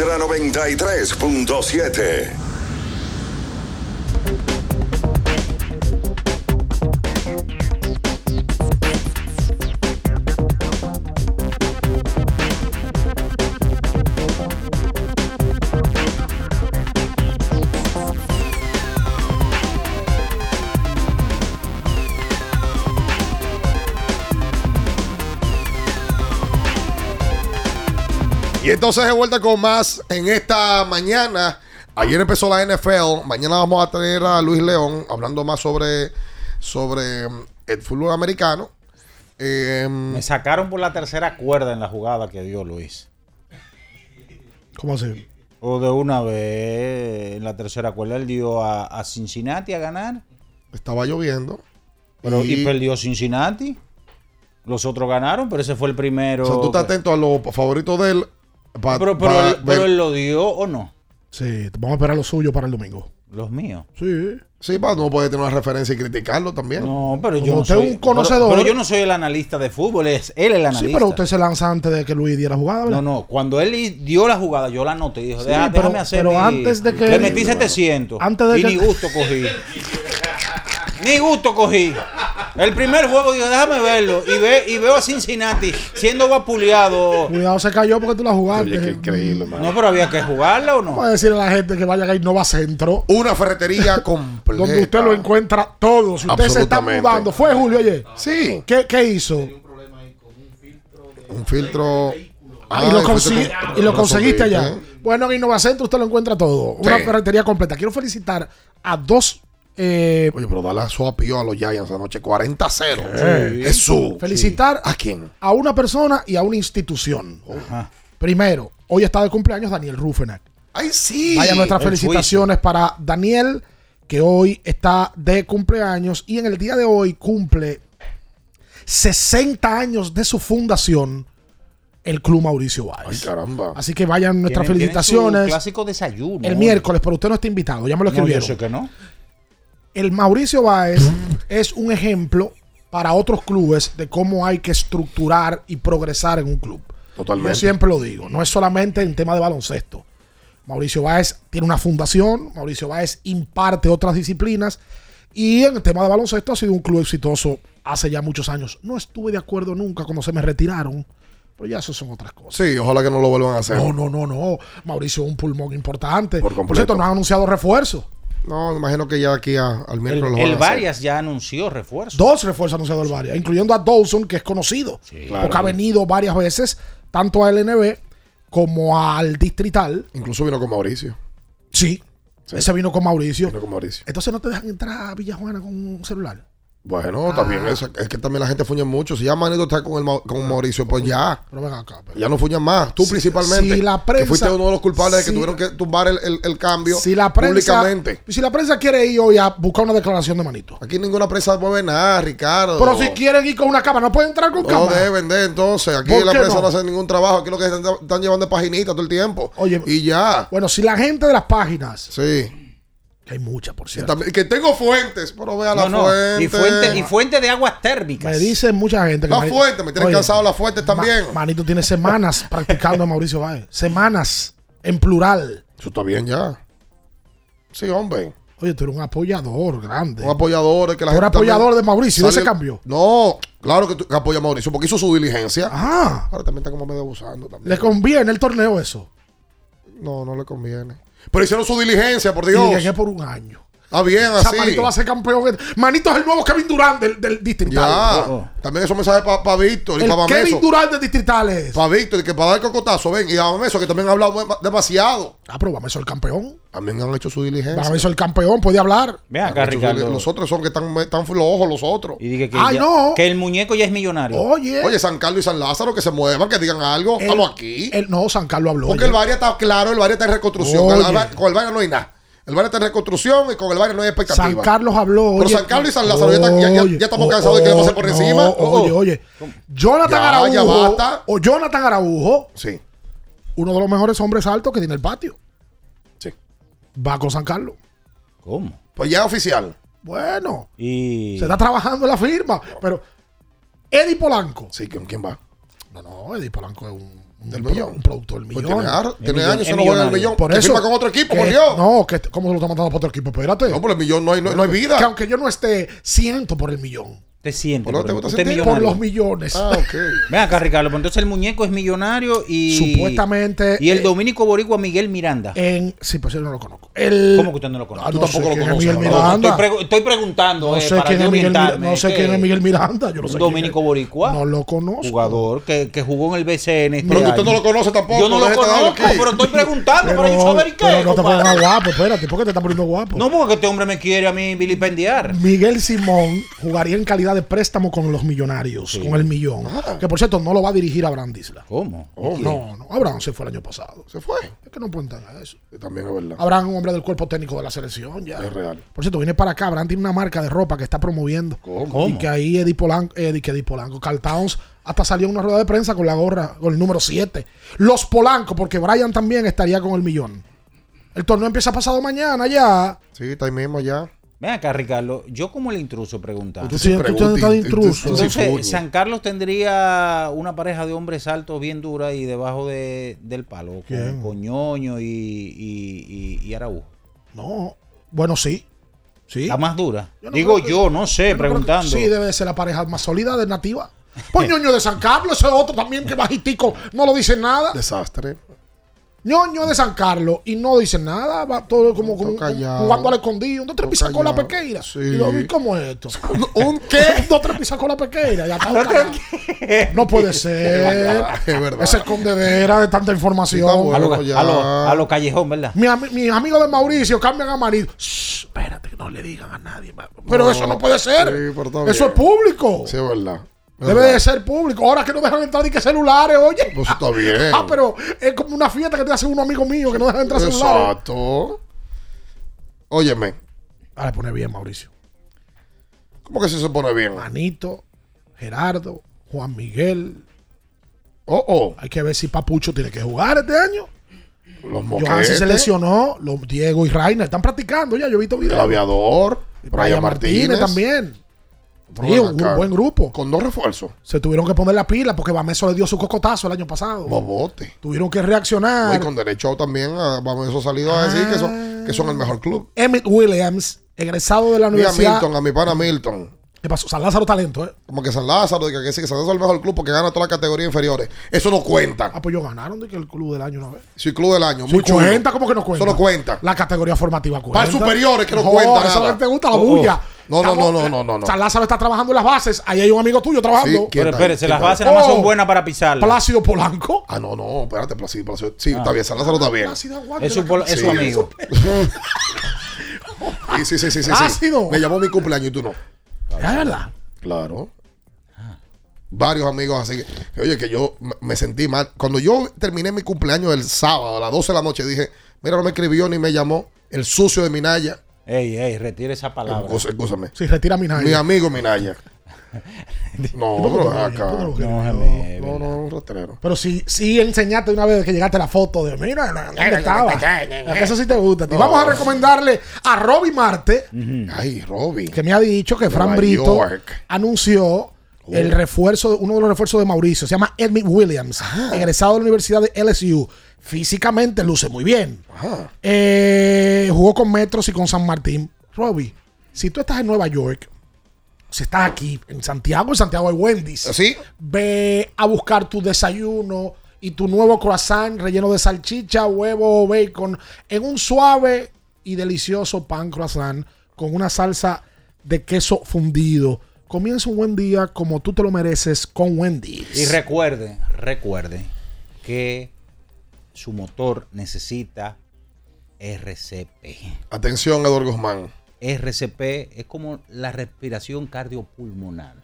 93.7. Y entonces de vuelta con más en esta mañana. Ayer empezó la NFL. Mañana vamos a tener a Luis León hablando más sobre, sobre mm, el fútbol americano. Eh, Me sacaron por la tercera cuerda en la jugada que dio Luis. ¿Cómo así? O de una vez en la tercera cuerda él dio a, a Cincinnati a ganar. Estaba lloviendo. Pero, y... Y- perdió Cincinnati. Los otros ganaron, pero ese fue el primero. o sea, tú estás atento a los favoritos de él. Pa- pero, pero, él, pero él lo dio o no. Sí, vamos a esperar lo suyo para el domingo. Los míos. Sí. Sí, para no poder tener una referencia y criticarlo también. No, pero yo Como no usted soy un conocedor. Pero, pero yo no soy el analista de fútbol, es él el analista. Sí, pero usted se lanza antes de que Luis diera jugada, ¿verdad? No, no, cuando él dio la jugada, yo la anoté y dijo, Sí, "Deja- pero- déjame hacer pero mi-". antes de que- Le metí 700 Antes de y que- ni gusto cogí. [laughs] ni gusto cogí. El primer juego dijo, déjame verlo. Y, ve, y veo a Cincinnati siendo vapuleado. Cuidado, se cayó porque tú la jugaste. increíble, No, pero había que jugarla o no. Vamos a decirle a la gente que vaya a Innova Centro. Una ferretería [laughs] completa. Donde usted lo encuentra todo. Si usted se está mudando, fue Julio ayer. Sí. ¿Qué, qué hizo? Un filtro. Ah, y lo, y lo conseguiste allá. Bueno, en Innova Centro usted lo encuentra todo. Una Sí. ferretería completa. Quiero felicitar a dos. Eh, Oye, pero dale su apio a los Giants anoche 40-0. Sí. Jesús. felicitar ¿A quién? a una persona y a una institución. Primero, hoy está de cumpleaños Daniel Rufenac. ¡Ay, sí! Vaya nuestras El felicitaciones para Daniel, que hoy está de cumpleaños y en el día de hoy cumple 60 años de su fundación, el Club Mauricio Báez. Ay, caramba. Así que vayan nuestras Tienen- tienen felicitaciones. su clásico desayuno. El miércoles, pero usted no está invitado, ya me lo No, yo escribieron. sé que no. El Mauricio Báez es un ejemplo para otros clubes de cómo hay que estructurar y progresar en un club. Totalmente. Yo siempre lo digo, no es solamente en tema de baloncesto. Mauricio Báez tiene una fundación, Mauricio Báez imparte otras disciplinas y en el tema de baloncesto ha sido un club exitoso hace ya muchos años. No estuve de acuerdo nunca cuando se me retiraron, pero ya eso son otras cosas. Sí, ojalá que no lo vuelvan a hacer. No, no, no, no. Mauricio es un pulmón importante. Por Por, completo. cierto, no han anunciado refuerzos. No, me imagino que ya aquí a- al El, miércoles lo el. Varias ya anunció refuerzo. Dos refuerzos anunciados del Varia, incluyendo a Dawson, que es conocido. claro. Porque ha venido varias veces, tanto a LNB como al Distrital. Incluso vino con Mauricio. Sí. Ese vino con Mauricio. Vino con Mauricio. Entonces no te dejan entrar a Villajuana con un celular. Bueno, también Ah. es, es que también la gente fuñe mucho. Si ya Manito está con, el, con Mauricio, pues ya. Pero ven acá. Ya no fuñan más. Tú Si- principalmente. si la que prensa- fuiste uno de los culpables de que si- tuvieron que tumbar el, el- el cambio Si la prensa, públicamente. si la prensa quiere ir hoy a buscar una declaración de manito. Aquí ninguna prensa mueve nada, Ricardo. Pero si quieren ir con una cámara, no pueden entrar con No cámara. deben de entonces. Aquí ¿Por la prensa no? no? hace ningún trabajo. Aquí lo que están, están llevando es paginita todo el tiempo. Oye, y ya. Bueno, si la gente de las páginas. Sí. Que hay muchas, por cierto. también- que tengo fuentes, pero vea la No, no. fuente. Y fuente, y fuente de aguas térmicas. Me dicen mucha gente que. La fuente, me tienen Oye, cansado las fuentes también. Ma- Manito tiene semanas [laughs] practicando a Mauricio Báez. Semanas, en plural. Eso está bien ya. Sí, hombre. Oye, tú eres un apoyador grande. Un apoyador. Que la Tú eres apoyador de Mauricio, de ese sale- cambio. No, claro que, tú- que apoya a Mauricio, porque hizo su diligencia. Ah. Ahora también está como medio abusando también. ¿Le conviene el torneo eso? No, no le conviene. Pero hicieron su diligencia, por Y Dios. llegué por un año. Está bien, O sea, así. Manito va a ser campeón. Manito es el nuevo Kevin Durant del, del distrital. Ya. También esos mensajes para Víctor y El para Kevin Bameso. Durant del distrital es. Para Víctor, y que para dar cocotazo, ven. Y a Bameso, que también ha hablado dem- demasiado. Ah, pero Bameso es el campeón. También han hecho su diligencia. Bameso es el campeón, puede hablar. Ven acá, Ricardo. Los otros son que están, están flojos, los otros. Y dije que, Ay, ya- no. que el muñeco ya es millonario. Oye. Oye, San Carlos y San Lázaro, que se muevan, que digan algo. El- Estamos aquí. el- no, San Carlos habló. Porque oye. el Varia está claro, el Varia está en reconstrucción. Oye. Con el Varia no hay nada. El Varia está en reconstrucción y con el Varia no hay expectativa. San Carlos habló. Pero oye. San Carlos y San Lázaro ya, están- ya- ya- Oye, ya estamos oh, cansados de que le pasen por no, encima. Oh, Oye, oye. Jonathan Ya, Araujo. ya basta. O Jonathan Araujo. Sí. Uno de los mejores hombres altos que tiene el patio. Sí. Va con San Carlos. ¿Cómo? Pues ya es oficial. Bueno. Y. Se está trabajando la firma. Pero Eddie Polanco. Sí, ¿con quién va? No, no, Eddie Polanco es un, Del millón. un productor del Pues millón. tiene, ar- tiene millón- años que no juega en el millón. Por eso. firma con otro equipo, que- por Dios. No, que ¿cómo se lo está mandando para otro equipo? Espérate. No, por el millón no hay, no, no hay vida. Que aunque yo no esté, siento por el millón. Te sientes. ¿Por te por- los millones. Ah, ok. [laughs] Ven acá, Ricardo. entonces el muñeco es millonario y. Supuestamente. Y el eh, dominico boricua Miguel Miranda. En, sí, pues yo no lo conozco. El, ¿Cómo que usted no lo conoce? Ah, Tú no tampoco sé lo conoces. Miranda. Estoy, pregu- estoy preguntando. No eh, sé para quién es Miguel No sé quién es Miguel Miranda. Yo no sé dominico boricua. No lo conozco. Jugador que, que jugó en el BCN. este Pero que usted año. no lo conoce tampoco. Yo no lo conozco, pero estoy preguntando para yo Pero, saber qué. pero no te pongas guapo, espérate. ¿Por qué te estás poniendo guapo? No, porque este hombre me quiere a mí vilipendiar. Miguel Simón jugaría en calidad de préstamo con los millonarios, con el millón. Ah. Que por cierto, no lo va a dirigir Abraham Disla. ¿Cómo? Oh, No, no. Abraham se fue el año pasado. Se fue. Es que no pueden tener eso. También es verdad. Abraham es un hombre del cuerpo técnico de la selección ya. Es real. Por cierto, viene para acá. Abraham tiene una marca de ropa que está promoviendo. ¿Cómo? Y que ahí Eddie Polanco, Eddie, que Eddie Polanco, Carl Towns, hasta salió en una rueda de prensa con la gorra, con el número 7. Los Polanco, porque Brian también estaría con el millón. El torneo empieza pasado mañana ya. Sí, está ahí mismo ya. Ven acá, Ricardo. Yo como el intruso preguntando. Tú sí, tú pregunta estás de intruso. in- Entonces. San Carlos tendría una pareja de hombres altos bien dura y debajo de, del palo. Con, ¿Quién? con Ñoño y, y, y, y Araújo. No. Bueno, sí. Sí. La más dura. Yo no Digo que- yo, no sé, Yo no creo que- preguntando. Sí, debe de ser la pareja más sólida de Nativa. Pues [laughs] ñoño de San Carlos, ese otro también que bajitico no lo dice nada. Desastre. Ñoño de San Carlos y no dice nada. Va todo como, como callado. jugando al escondido. Un dos tres pisas con la pequeira. Sí. Y yo vi cómo es esto. [laughs] ¿Un qué? Un dos tres pisas con la pequeira. Ya está. No puede ser. [laughs] Es verdad. Esa escondedera de tanta información. Bueno. a, lo, ya. a, lo, a lo callejón, ¿verdad? Mi ami- Mis amigos de Mauricio cambian a marido. Shh, espérate, que no le digan a nadie. Pero No, eso no puede ser. sí, eso bien. es público. Sí, es verdad. Debe de ser público. Ahora que no dejan entrar ni que celulares, oye. Pues está [laughs] bien. Ah, pero es como una fiesta que te hace un amigo mío que no dejan entrar celulares. Exacto. Óyeme, Ahora pone bien, Mauricio. ¿Cómo que se pone bien? Manito, Gerardo, Juan Miguel. Oh, oh. Hay que ver si Papucho tiene que jugar este año. Los moquetes. se lesionó. Los Diego y Rainer están practicando ya. Yo he visto videos. El aviador. Brian Brian Martínez, Martínez. también. Sí, un, buen grupo. Con dos refuerzos. Se tuvieron que poner la pila porque Bameso le dio su cocotazo el año pasado. Bobote. Tuvieron que reaccionar. Y con derecho también a, vamos, eso ha salido a decir que son, que son el mejor club. Emmett Williams, egresado de la universidad. Milton, a mi pana Milton. ¿Qué pasó? San Lázaro Talento, ¿eh? Como que San Lázaro, de que, sí, que San Lázaro es el mejor club porque gana todas las categorías inferiores. Eso no cuenta. Ah, pues ellos ganaron de que el club del año una vez. Sí, club del año. Sí, muy cuenta, ¿cómo que no cuenta? Eso no cuenta. La categoría formativa cuenta. Para superiores que no Oh, cuenta Eso nada. no te gusta la Oh, oh. bulla. No, no, no, no, no, no, no. San Lázaro está trabajando en las bases. Ahí hay un amigo tuyo trabajando. Sí, ¿quién Pero está espérese, ¿Quién las está bases nada más Oh. son buenas para pisarlas. Plácido Polanco. Ah, no, no, espérate, Plácido, Plácido. Sí, Ah. está bien, San Lázaro está bien. Plácido aguante Es su, es su Sí. amigo. [laughs] Sí, sí, sí, sí, sí, sí. Plácido. Me llamó mi cumpleaños y tú no. Es verdad. Claro. Varios amigos así que, oye, que yo me- sentí mal. Cuando yo terminé mi cumpleaños el sábado a las 12 de la noche, dije, mira, no me escribió ni me llamó el sucio de Minaya. Ey, ey, retire esa palabra. Excúsame. Sí, retira mi Mi amigo Minaya. [laughs] No, ¿Y por qué pero no lo acá. no? No, No, no, un rastrero. Pero sí, sí enseñaste una vez que llegaste la foto de mira, ¿dónde estaba? Eso sí te gusta. Y vamos a recomendarle a Roby Marte, Ay, Robbie. que me ha dicho que Fran Brito York. anunció el refuerzo, uno de los refuerzos de Mauricio, se llama Edmund Williams, egresado de la Universidad de LSU. Físicamente luce muy bien. Ajá. Eh, jugó con Metros y con San Martín. Robbie, si tú estás en Nueva York, si estás aquí en Santiago, en Santiago hay Wendy's. ¿Sí? Ve a buscar tu desayuno y tu nuevo croissant relleno de salchicha, huevo o bacon en un suave y delicioso pan croissant con una salsa de queso fundido. Comienza un buen día como tú te lo mereces con Wendy's. Y recuerde, recuerde que su motor necesita RCP. Atención, Eduardo Guzmán. RCP es como la respiración cardiopulmonar.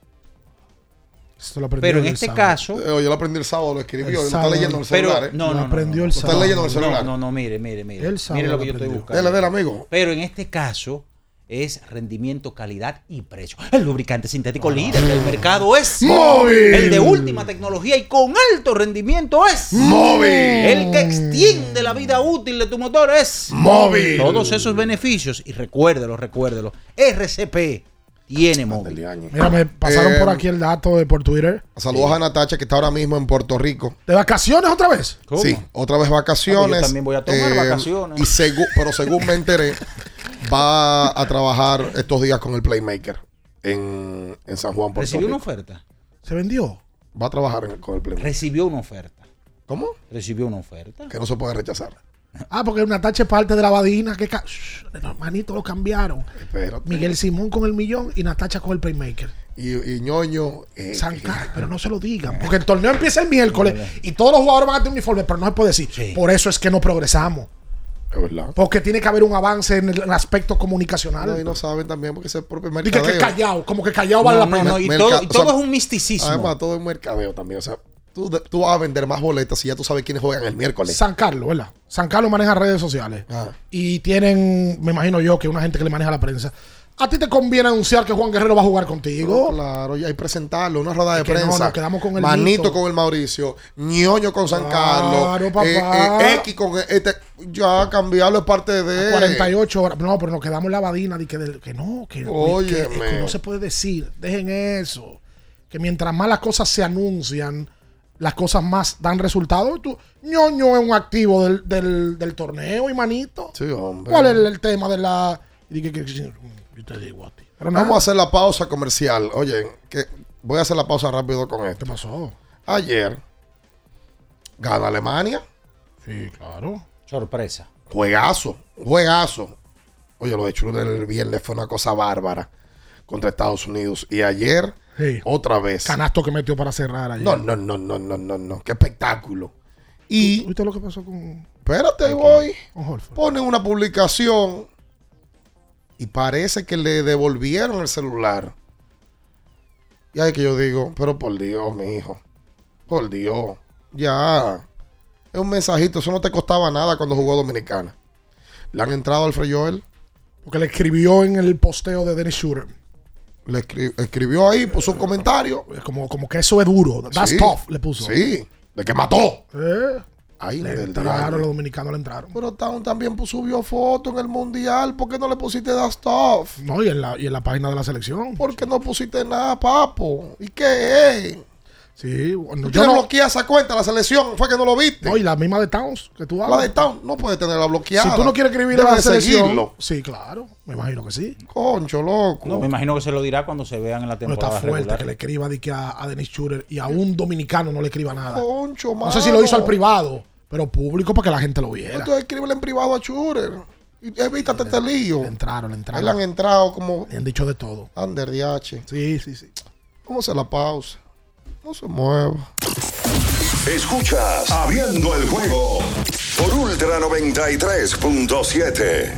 Esto lo Pero en este sábado. caso, Eh, yo lo aprendí el sábado, lo escribió. El no está leyendo el pero celular, ¿eh? no, no, no, aprendió no, el no. Está sábado. leyendo el celular. No, no, no, mire, mire, mire. El sábado Mire lo lo que yo estoy buscando. Dele, dele, amigo. Pero en este caso es rendimiento, calidad y precio. El lubricante sintético líder del mercado es Móvil. El de última tecnología y con alto rendimiento es Móvil. El que extiende la vida útil de tu motor es Móvil. Todos esos beneficios y recuérdelo, recuérdelo. RCP tiene móvil. Mira, me pasaron Eh, por aquí el dato de por Twitter. Saludos a Natacha, que está ahora mismo en Puerto Rico. ¿De vacaciones otra vez? ¿Cómo? Sí, otra vez vacaciones. Ah, pues yo también voy a tomar vacaciones. Y segu- pero según me enteré, va a trabajar estos días con el Playmaker en, en San Juan, Puerto Recibió una oferta. ¿Se vendió? Va a trabajar en- con el Playmaker. Recibió una oferta. ¿Cómo? Recibió una oferta. Que no se puede rechazar. Ah, porque Natacha es parte de la Badina. Que ca- Shh, hermanito, lo cambiaron. Espérate. Miguel Simón con el millón y Natacha con el Playmaker. Y, y ñoño. eh, San Carlos, pero no se lo digan. Porque el torneo empieza el miércoles y todos los jugadores van a tener uniforme, pero no se puede decir. Por eso es que no progresamos. es verdad. Porque tiene que haber un avance en el aspecto comunicacional. No, y no saben también porque es el propio Dice que mercadeo. callado, como que callado vale No, la no, pena. no, y Merca- todo, y o sea, todo es un misticismo. Además, todo es mercadeo también. O sea, tú, de- tú vas a vender más boletas si ya tú sabes quiénes juegan el miércoles. San Carlos, ¿verdad? San Carlos maneja redes sociales. Ah. Y tienen, me imagino yo, que una gente que le maneja la prensa. ¿A ti te conviene anunciar que Juan Guerrero va a jugar contigo? Claro, y hay presentarlo, una rueda de Es que no, prensa. nos quedamos con el Manito con el Mauricio, ñoño con San Claro, Carlos, papá. eh, eh, X con este. Ya cambiarlo es parte de. 48 horas. No, pero nos quedamos en la badina. de que, del- que no, que, que- que no se puede decir. Dejen eso. Que mientras más las cosas se anuncian, las cosas más dan resultados. Tú, ñoño es un activo del, del, del torneo, y manito. Sí, hombre. ¿Cuál es el, el tema de la.? y que- que- que- yo te digo a ti. Pero. Vamos a hacer la pausa comercial. Oye, que voy a hacer la pausa rápido con esto. ¿Qué pasó? Ayer gana Alemania. Sí, claro. Sorpresa. Juegazo, juegazo. Oye, lo de Schroeder el viernes fue una cosa bárbara contra Estados Unidos. Y ayer, Sí. otra vez. Canasto que metió para cerrar ayer. No, no, no, no, no, no, no. Qué espectáculo. Y, ¿Viste lo que pasó con, espérate, voy. con? Pone una publicación y parece que le devolvieron el celular. Y ahí que yo digo, pero por Dios, mi hijo. Por Dios. Ya. Es un mensajito. Eso no te costaba nada cuando jugó Dominicana. Le han entrado al Joel. Porque le escribió en el posteo de Dennis Shooter. Le escri- escribió ahí, puso un comentario. Como, como que eso es duro. That's Sí. tough, le puso. Sí, de que mató. Eh, Ahí le entraron, los dominicanos le entraron. Pero Town también subió foto en el mundial. ¿Por qué no le pusiste that stuff? No, y en la, y en la página de la selección. ¿Por qué no pusiste nada, papo? ¿Y qué es? Sí, bueno, Tú yo no. bloqueas esa cuenta la selección. Fue que no lo viste. No, y la misma de Towns que tú la hablas. de Town no puede tenerla bloqueada. Si tú no quieres escribir Debe a la de selección. seguirlo. Sí, claro. Me imagino que sí. Concho, loco. No, me imagino que se lo dirá cuando se vean en la temporada está fuerte regular. que le escriba di que a, a Dennis Shooter y a un dominicano no le escriba nada. Concho, No sé si lo hizo al privado, pero público para que la gente lo viera. Entonces escríbele en privado a Churer. Y evítate este lío. Le entraron, le Ahí entraron. le han entrado como Le han dicho de todo. under DH. Sí, sí, sí. Vamos a la pausa. No se mueva. Escuchas Abriendo el juego por Ultra 93.7.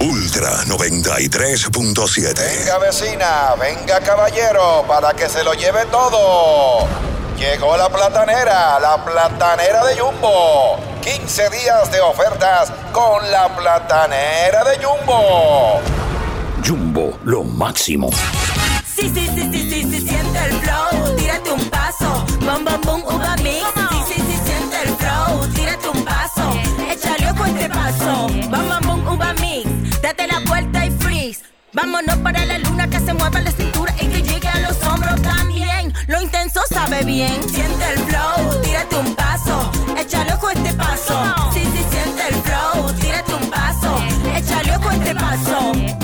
Ultra 93.7. Venga vecina, venga caballero, para que se lo lleve todo. Llegó la platanera, la platanera de Jumbo. 15 días de ofertas con la platanera de Jumbo. Jumbo, lo máximo. Sí, sí, sí, sí, sí, bom, uva mix. Sí, sí, sí, siente el flow, tírate un paso, échale ojo este paso, bom, bom, uva mix. Date la vuelta y freeze. Vámonos para la luna que se mueva la cintura y que llegue a los hombros también. Lo intenso sabe bien. Siente el flow, tírate un paso, échale ojo este paso. Sí, sí, siente el flow, tírate un paso, échale ojo este paso.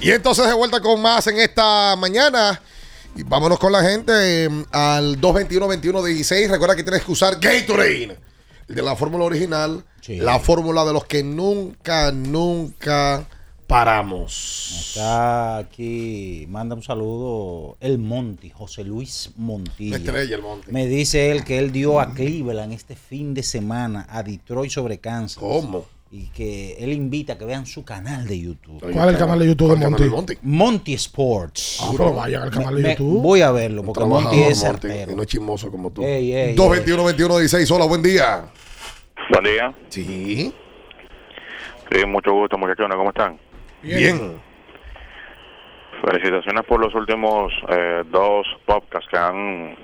Y entonces de vuelta con más en esta mañana. Y vámonos con la gente eh, al 221-2116. Recuerda que tienes que usar Gatorade. El de la fórmula original. La fórmula de los que nunca, nunca paramos. Está aquí, manda un saludo el Monti, José Luis Montilla. La estrella, el Monti. Me dice él que él dio a Cleveland este fin de semana, a Detroit sobre Kansas. ¿Cómo? Y que él invita a que vean su canal de YouTube. ¿Cuál es el canal de YouTube de Monty? Monty Sports. Ah, pero vayan al canal de Me- YouTube. Voy a verlo porque Monty es certero. no es chismoso como tú. Ey, ey, 221 21 16 Hola, buen día. Buen día. Sí. Sí, mucho gusto, muchachones. ¿Cómo están? Bien. Felicitaciones por los últimos eh, dos podcasts que han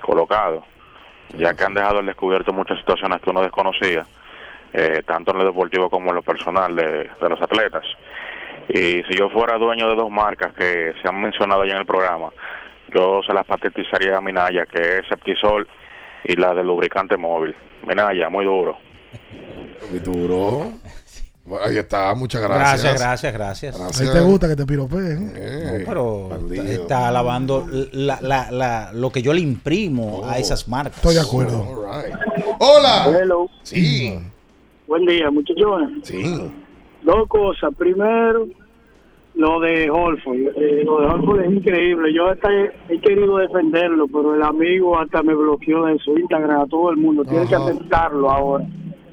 colocado, ya que han dejado al descubierto muchas situaciones que uno desconocía, eh, tanto en lo deportivo como en lo personal de, de los atletas. Y si yo fuera dueño de dos marcas que se han mencionado ya en el programa, yo se las patentizaría a Minaya, que es Septisol y la del lubricante móvil. Minaya, muy duro. Muy duro. Bueno, Ahí está, muchas gracias. Gracias, gracias, gracias. Ahí te gusta que te piropeen. Eh, Pero bandido. está, está alabando la- la- la- lo que yo le imprimo a esas marcas. Estoy de acuerdo. All right. Hola. Hello. Sí. Buen día, muchachones. Sí. Dos cosas. Primero, lo de Holford. Eh, lo de Holford es increíble. Yo hasta he, he querido defenderlo, pero el amigo hasta me bloqueó de su Instagram a todo el mundo. Tiene que aceptarlo ahora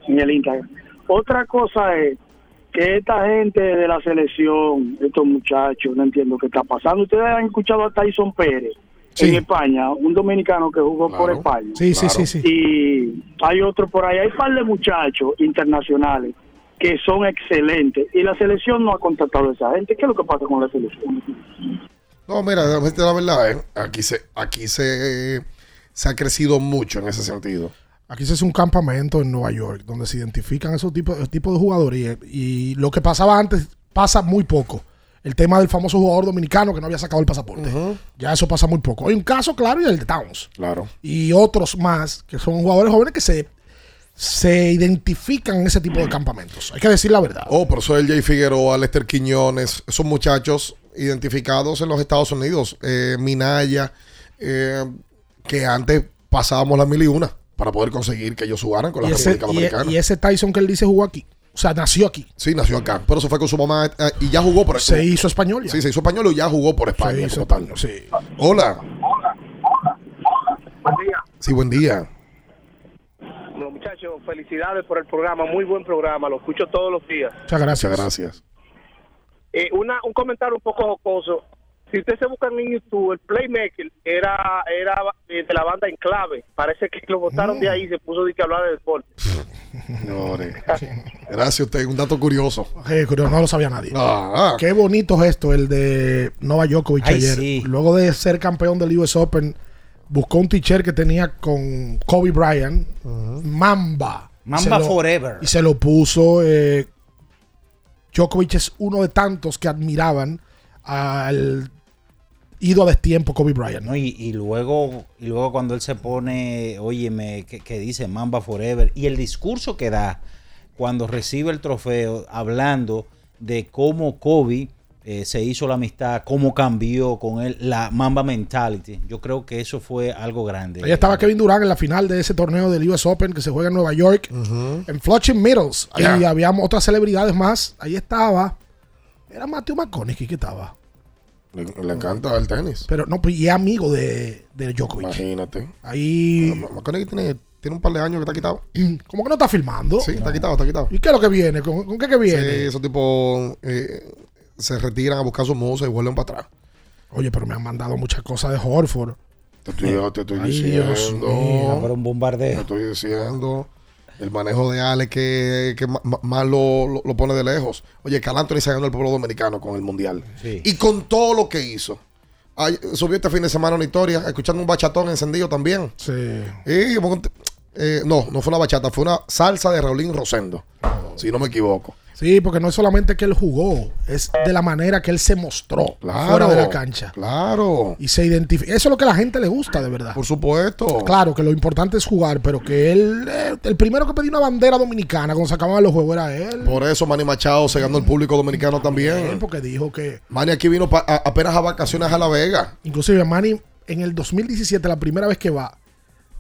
en el Instagram. Otra cosa es que esta gente de la selección, estos muchachos, no entiendo qué está pasando. Ustedes han escuchado a Tyson Pérez en España, un dominicano que jugó por. España. Sí, sí, sí, sí. Y hay otro por ahí. Hay un par de muchachos internacionales que son excelentes. Y la selección no ha contactado a esa gente. ¿Qué es lo que pasa con la selección? No, mira, la verdad, ¿eh? Aquí se, aquí se, se ha crecido mucho en ese sentido. Aquí se hace un campamento en Nueva York donde se identifican esos tipos, esos tipos de jugadores y, y lo que pasaba antes pasa muy poco. El tema del famoso jugador dominicano que no había sacado el pasaporte. Ya eso pasa muy poco. Hay un caso claro y el de Towns. Claro. Y otros más que son jugadores jóvenes que se, se identifican en ese tipo de campamentos. Hay que decir la verdad. Oh, por eso el Jay Figueroa, Lester Quiñones, esos muchachos identificados en los Estados Unidos, eh, Minaya, eh, que antes pasábamos las mil y una para poder conseguir que ellos jugaran con la Y ese, República y- Dominicana. y ese Tyson que él dice jugó aquí. O sea, nació aquí. Sí, nació acá, pero se fue con su mamá eh, y ya jugó por Se hizo español ya. Sí, se hizo español y ya jugó por España. hizo como tal. sí. Hola. Buen día. Sí, buen día. Bueno, muchachos, felicidades por el programa, muy buen programa, lo escucho todos los días. Muchas gracias. Muchas gracias. Eh, una, un comentario un poco jocoso. Si ustedes se buscan en YouTube, el Playmaker era era de la banda Enclave. Parece que lo botaron de ahí y se puso de que hablar de deporte. [laughs] Gracias a usted. Un dato curioso. Eh, curioso, no lo sabía nadie. Ah. Qué bonito gesto el de Nova Djokovic Ay, ayer. sí. Luego de ser campeón del US Open, buscó un t-shirt que tenía con Kobe Bryant, Mamba. Mamba lo- Forever. Y se lo puso. eh, Djokovic es uno de tantos que admiraban al ido a destiempo Kobe Bryant. ¿no? Y, y luego y luego cuando él se pone, óyeme, que, que dice Mamba Forever, y el discurso que da cuando recibe el trofeo, hablando de cómo Kobe eh, se hizo la amistad, cómo cambió con él la Mamba Mentality. Yo creo que eso fue algo grande. Ahí estaba Kevin Durant en la final de ese torneo del US Open que se juega en Nueva York, en Flushing Meadows. Ahí Yeah. había otras celebridades más. Ahí estaba. Era Matthew McConaughey que estaba. Le, le encanta el tenis. Pero no, pues, y es amigo de, de Djokovic. Imagínate. Ahí. McConaughey tiene, tiene un par de años que está quitado. [clears throat] ¿Cómo que no está filmando? Sí, está quitado, está quitado. ¿Y qué es lo que viene? ¿Con, con qué que viene? Sí, esos tipos eh, se retiran a buscar su musa y vuelven para atrás. Oye, pero me han mandado muchas cosas de Horford. Te estoy, te estoy Ay, diciendo. Dios mío. Pero un Te bombardeo. estoy diciendo. El manejo de Ale que, que más lo, lo- lo pone de lejos. Oye, Cal Anthony se ganó el pueblo dominicano con el Mundial. Sí. Y con todo lo que hizo. Ay, subió este fin de semana una historia, escuchando un bachatón encendido también. Sí. Y, eh, no, no fue una bachata, fue una salsa de Raulín Rosendo. Si no me equivoco. Sí, porque no es solamente que él jugó, es de la manera que él se mostró Claro. fuera de la cancha. Claro. Y se identifica. Eso es lo que a la gente le gusta, de verdad. Por supuesto. Claro que lo importante es jugar, pero que él, eh, el primero que pedía una bandera dominicana cuando se acababan los juegos era él. Por eso Manny Machado se ganó el público dominicano también. porque dijo que, Manny aquí vino a- apenas a vacaciones a La Vega. inclusive Manny, en el 2017, la primera vez que va,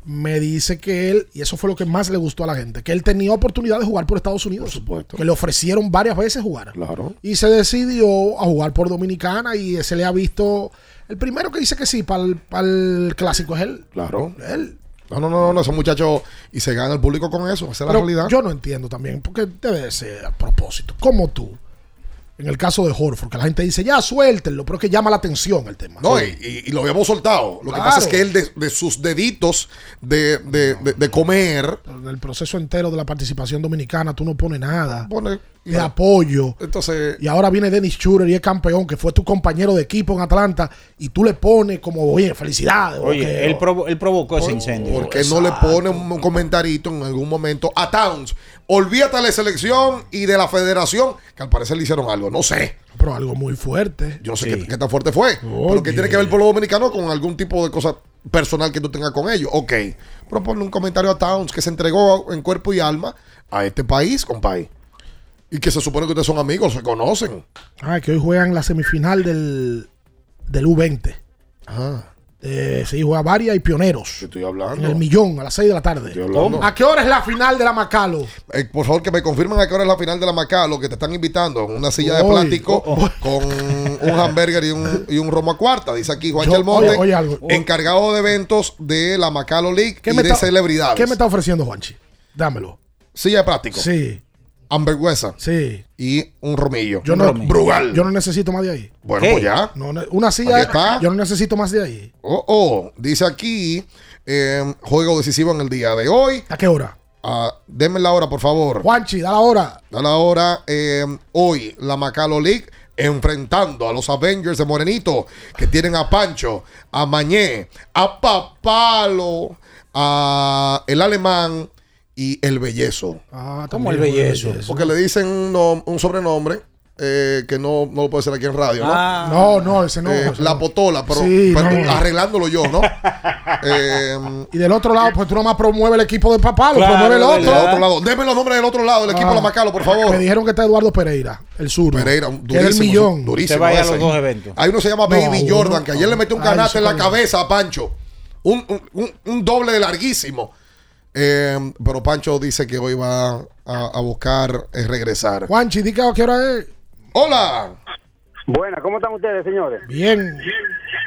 me dice que él, y eso fue lo que más le gustó a la gente, que él tenía oportunidad de jugar por Estados Unidos. Por supuesto. Que le ofrecieron varias veces jugar. Claro. Y se decidió a jugar por Dominicana y se le ha visto. El primero que dice que sí para el, clásico es él. Claro. Él. No, no, no, no, esos muchachos y se gana el público con eso, esa es la realidad. yo no entiendo también, porque debe de ser a propósito. Como tú, en el caso de Horford, que la gente dice, ya suéltenlo, pero es que llama la atención el tema. No, Sí. y, y- y lo habíamos soltado. Lo que pasa es que él de, de sus deditos de, de- de- de comer. En el proceso entero de la participación dominicana, tú no pones nada Pone, de apoyo. Entonces, Y ahora viene Dennis Schurer y es campeón, que fue tu compañero de equipo en Atlanta, y tú le pones como, oye, felicidades. Oye, él, provo- él provocó ese incendio. ¿por qué no le pone un, comentarito en algún momento a Towns? Olvídate de la selección y de la federación, que al parecer le hicieron algo. No sé. Pero algo muy fuerte. Yo no sé qué, qué tan fuerte fue. Pero que tiene que ver el pueblo dominicano con algún tipo de cosa personal que tú tengas con ellos. Ok. Pero ponle un comentario a Towns que se entregó en cuerpo y alma a este país, compadre. Y que se supone que ustedes son amigos, se conocen. Ah, que hoy juegan la semifinal del, del U20. Ah. Eh, sí, juega Varia y Pioneros. Estoy hablando. En el millón, a las 6 de la tarde. hablando. ¿A qué hora es la final de la Macalo? Eh, por favor, que me confirmen a qué hora es la final de la Macalo, que te están invitando en una silla de plástico con un hamburger y un, y un romo a cuarta. Dice aquí Juan algo. encargado de eventos de la Macalo League y me de está- celebridades. ¿Qué me está ofreciendo Juanchi? Dámelo. Silla de plástico. Sí. Hamburguesa. Sí. Y un romillo. Yo no, Brugal. yo no necesito más de ahí. Bueno, pues ya. No, una silla. Aquí está. Yo no necesito más de ahí. Oh, oh. Dice aquí, eh, juego decisivo en el día de hoy. ¿A qué hora? Ah, denme la hora, por favor. Juanchi, da la hora. Da la hora. eh, hoy, la Macalo League enfrentando a los Avengers de Morenito, que tienen a Pancho, a Mañé, a Papalo, a el Alemán y el Bellezo. Ah, ¿Cómo el bellezo? Porque le dicen un, nom- un sobrenombre eh, que no, no lo puede ser aquí en radio, ¿no? Ah. No, no, ese no. Eh, ese la no. potola, pero, Sí, pero no. arreglándolo yo, ¿no? [laughs] Eh, Y del otro lado, pues tú nomás promueve el equipo de papá, lo Claro, promueve el del otro. otro lado. Deme los nombres del otro lado, del equipo Ah. de la Macalo, por favor. Me dijeron que está Eduardo Pereira, el sur. Pereira, que es el durísimo, millón. durísimo. Se vaya a los dos eventos. Hay uno que se llama No, Baby uno- Jordan, que ayer le metió un Ay, canate en la cabeza a Pancho. Un, un- un- un doble de larguísimo. Eh, pero Pancho dice que hoy va a, a buscar eh, regresar. Juanchi, di qué hora es. Hola. Buenas, ¿cómo están ustedes, señores? Bien.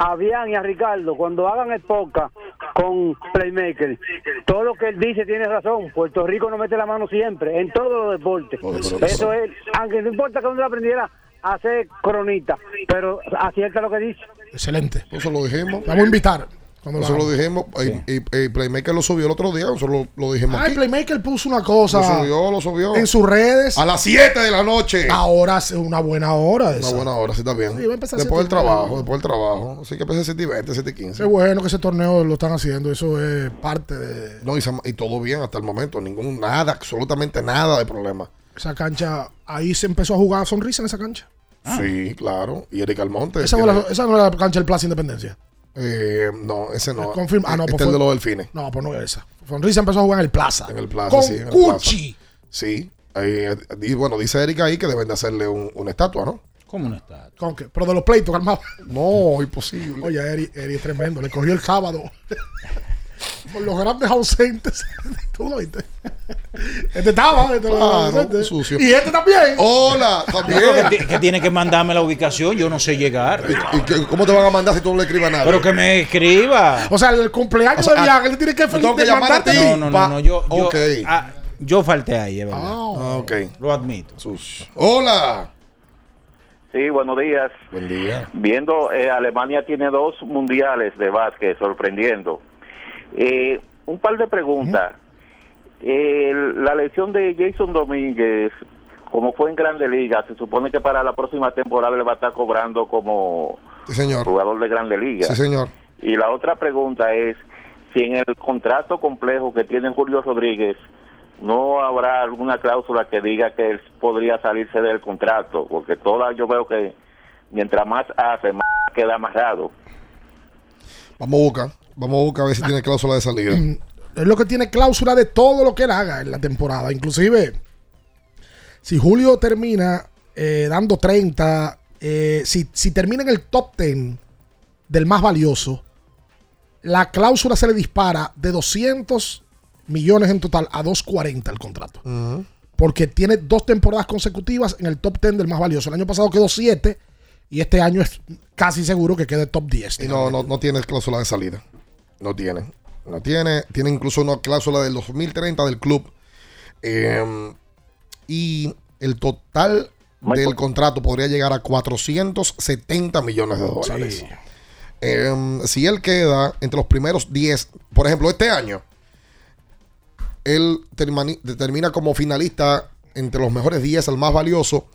A Bian y a Ricardo, cuando hagan el podcast con Playmaker, todo lo que él dice tiene razón. Puerto Rico no mete la mano siempre, en todos los deportes. Eso es, aunque no importa que uno aprendiera a hacer cronita, pero acierta lo que dice. Excelente. Eso lo dijimos. Vamos a invitar. Cuando lo Eso lo dijimos. Y, y- y Playmaker lo subió el otro día. Nosotros lo, lo dijimos Ay, aquí. Playmaker puso una cosa Lo subió, lo subió. en sus redes. A las 7 de la noche. Ahora es una buena hora. Una buena hora, sí está bien. Sí, va a empezar después del 7 y media. trabajo, después del trabajo. Así que empecé 7 y 20, 7 y 15. Qué bueno que ese torneo lo están haciendo. Eso es parte de No, y, y todo bien hasta el momento. Ningún, nada, absolutamente nada de problema. esa cancha. Ahí se empezó a jugar sonrisa en esa cancha. Sí, claro. Y Eric Almonte. Esa no, la, esa no es la cancha del Plaza Independencia. Eh, no, ese no. Confirma. Ah, no, este pues es el fue- de los delfines. No, pues no es esa. Sonrisa empezó a jugar en el Plaza. En el Plaza, Con sí. en el Cuchi. Plaza. Sí. Ahí, y bueno, dice Erika ahí que deben de hacerle un- una estatua, ¿no? ¿Cómo no está? ¿Con qué? Pero de los pleitos, calmado. No, imposible. Oye, Eri, Eri es tremendo. Le cogió el sábado. [laughs] Por los grandes ausentes. [laughs] ¿Tú lo viste? Este estaba. Este, Claro, este. sucio. Y este también. Hola, también. que, ti- que tiene que mandarme la ubicación, yo no sé llegar. ¿Y ¿Cómo te van a mandar si tú no le escribas nada? Pero que me escriba. O sea, el cumpleaños O sea, de Bian, él tiene que tengo que llamar a ti. No, no, no, no, yo, yo, Ok. ah, yo falté ahí, es verdad. Ah, ok. Lo admito. Hola. Sí, buenos días. Buen día. Viendo, eh, Alemania tiene dos mundiales de básquet, sorprendiendo. Eh, un par de preguntas. Eh, la lesión de Jason Domínguez, como fue en Grande Liga, se supone que para la próxima temporada le va a estar cobrando como Sí, señor. jugador de Grande Liga. Sí, señor. Y la otra pregunta es si en el contrato complejo que tiene Julio Rodríguez no habrá alguna cláusula que diga que él podría salirse del contrato, porque toda yo veo que mientras más hace, más queda amarrado. Vamos a buscar. Vamos a buscar a ver si tiene cláusula de salida. Es lo que tiene cláusula de todo lo que él haga en la temporada. Inclusive, si Julio termina eh, dando 30, eh, si, si termina en el top 10 del más valioso, la cláusula se le dispara de 200 millones en total a 240 el contrato. Porque tiene dos temporadas consecutivas en el top 10 del más valioso. El año pasado quedó 7 y este año es casi seguro que quede top 10. Y no, no, no tiene cláusula de salida. No tiene. No tiene. Tiene incluso una cláusula del 2030 del club. Eh, y el total del contrato podría llegar a 470 millones de dólares. Eh, si él queda entre los primeros 10, por ejemplo, este año, él termina como finalista entre los mejores 10 al más valioso,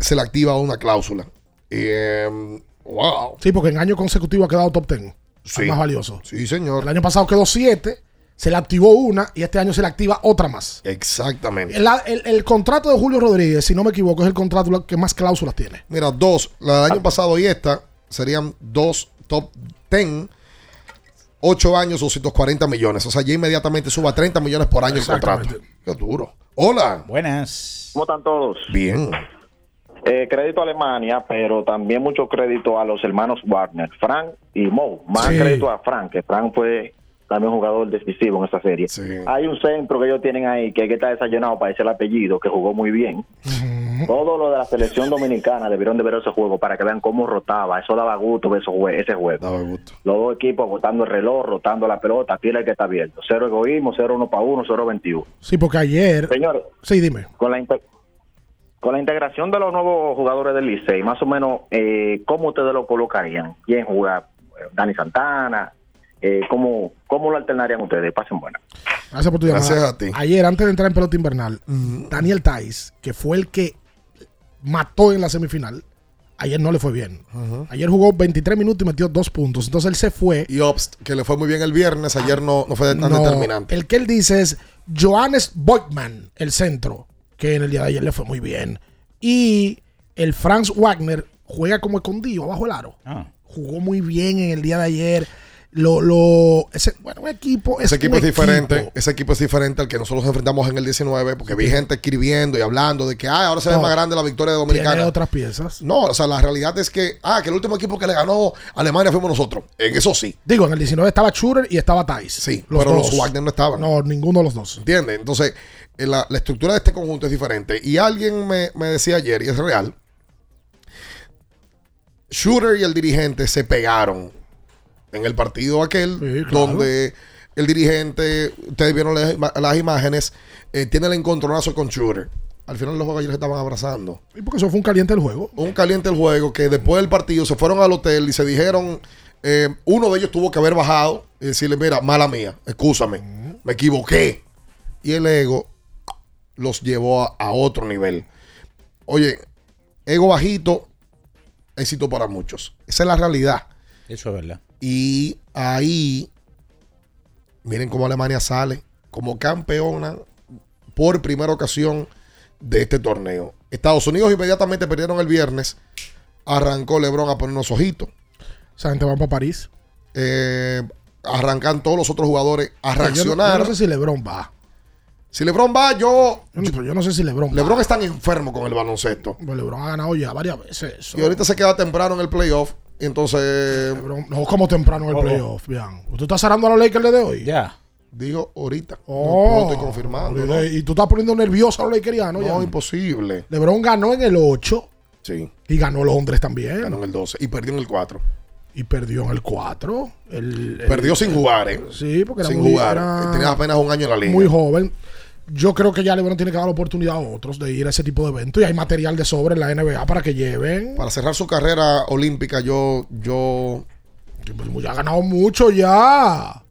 se le activa una cláusula. Eh, wow. Sí, porque en año consecutivo ha quedado top 10. Sí. Más valioso. Sí, señor. El año pasado quedó 7, se le activó una y este año se le activa otra más. Exactamente. El, el- el contrato de Julio Rodríguez, si no me equivoco, es el contrato que más cláusulas tiene. Mira, dos. La del año pasado y esta serían dos top 10. 8 años, 240 millones. O sea, ya inmediatamente suba a 30 millones por año el contrato. Qué duro. Hola. Buenas. ¿Cómo están todos? Bien. Eh, crédito a Alemania, pero también mucho crédito a los hermanos Warner, Frank y Mo. Más Sí. crédito a Frank, que Frank fue también un jugador decisivo en esta serie. Hay un centro que ellos tienen ahí que hay que estar desayunado para ese el apellido, que jugó muy bien. Todo lo de la selección dominicana debieron de ver ese juego para que vean cómo rotaba. Eso daba gusto ver ese juego. Los dos equipos botando el reloj, rotando la pelota, tira el que está abierto. Cero egoísmo, cero uno para uno, cero veintiuno. Sí, porque ayer. Señor. Sí, dime. Con la, con la integración de los nuevos jugadores del Licey, más o menos, eh, ¿cómo ustedes lo colocarían? ¿Quién juega? Eh, Dani Santana. Eh, ¿cómo, ¿Cómo lo alternarían ustedes? Pasen buena. Gracias por tu llamada. Gracias a ti. Ayer, antes de entrar en pelota invernal, Daniel Tais, que fue el que mató en la semifinal, ayer no le fue bien. Ayer jugó 23 minutos y metió dos puntos. Entonces él se fue. Y Obst, que le fue muy bien el viernes, ayer no, no fue tan No, determinante. El que él dice es Johannes Boykman, el centro, que en el día de ayer le fue muy bien. Y el Franz Wagner juega como escondido abajo el aro. Ah. Jugó muy bien en el día de ayer. Lo, lo, ese, bueno, un equipo. Ese equipo un es diferente. equipo. Ese equipo es diferente al que nosotros nos enfrentamos en el 19, porque vi gente escribiendo y hablando de que ah, ahora se ve más grande la victoria dominicana. Tiene otras piezas. No, o sea, la realidad es que, ah, que el último equipo que le ganó a Alemania fuimos nosotros. En eso sí. Digo, en el 19 estaba Shooter y estaba Tais. Sí, pero los Wagner no estaban. No, ninguno de los dos. ¿Entiendes? Entonces, la, la estructura de este conjunto es diferente. Y alguien me, me decía ayer, y es real, Shooter y el dirigente se pegaron en el partido aquel, claro. donde el dirigente, ustedes vieron las, imágenes, eh, tiene el encontronazo con Shooter. Al final los jugadores se estaban abrazando. Y porque eso fue un caliente del juego. Un caliente el juego que después del partido se fueron al hotel y se dijeron, eh, uno de ellos tuvo que haber bajado y decirle, mira, mala mía, escúchame, me equivoqué. Y el ego los llevó a, a otro nivel. Oye, ego bajito, éxito para muchos. Esa es la realidad. Eso es verdad. Y ahí, miren cómo Alemania sale como campeona por primera ocasión de este torneo. Estados Unidos inmediatamente perdieron el viernes. Arrancó LeBron a poner unos ojitos. Esa gente va para París. Eh, arrancan todos los otros jugadores a Yo no- reaccionar. Yo no, sé si LeBron va. Si LeBron va, yo. Yo no, pero yo no sé si LeBron. LeBron es tan enfermo con el baloncesto. Pues LeBron ha ganado ya varias veces. eso. Y ahorita se queda temprano en el playoff. Y entonces. No, como temprano en el Oh. playoff. Bien. ¿Tú estás cerrando a los Lakers de hoy? Ya. Digo ahorita. Oh. no, lo estoy confirmando. ¿no? Y tú estás poniendo nervioso a los Lakerianos. No, ya. imposible. LeBron ganó en el 8 Sí. y ganó Londres también. Ganó en el 12 y perdió en el 4. Y perdió en el 4. El- el- Perdió sin jugar, ¿eh? Sí, porque era sin muy, jugar. era Tenía apenas un año en la liga. muy joven. Yo creo que ya LeBron tiene que dar la oportunidad a otros de ir a ese tipo de eventos. Y hay material de sobre en la NBA para que lleven. Para cerrar su carrera olímpica, yo, yo, Pues ya ha ganado mucho ya.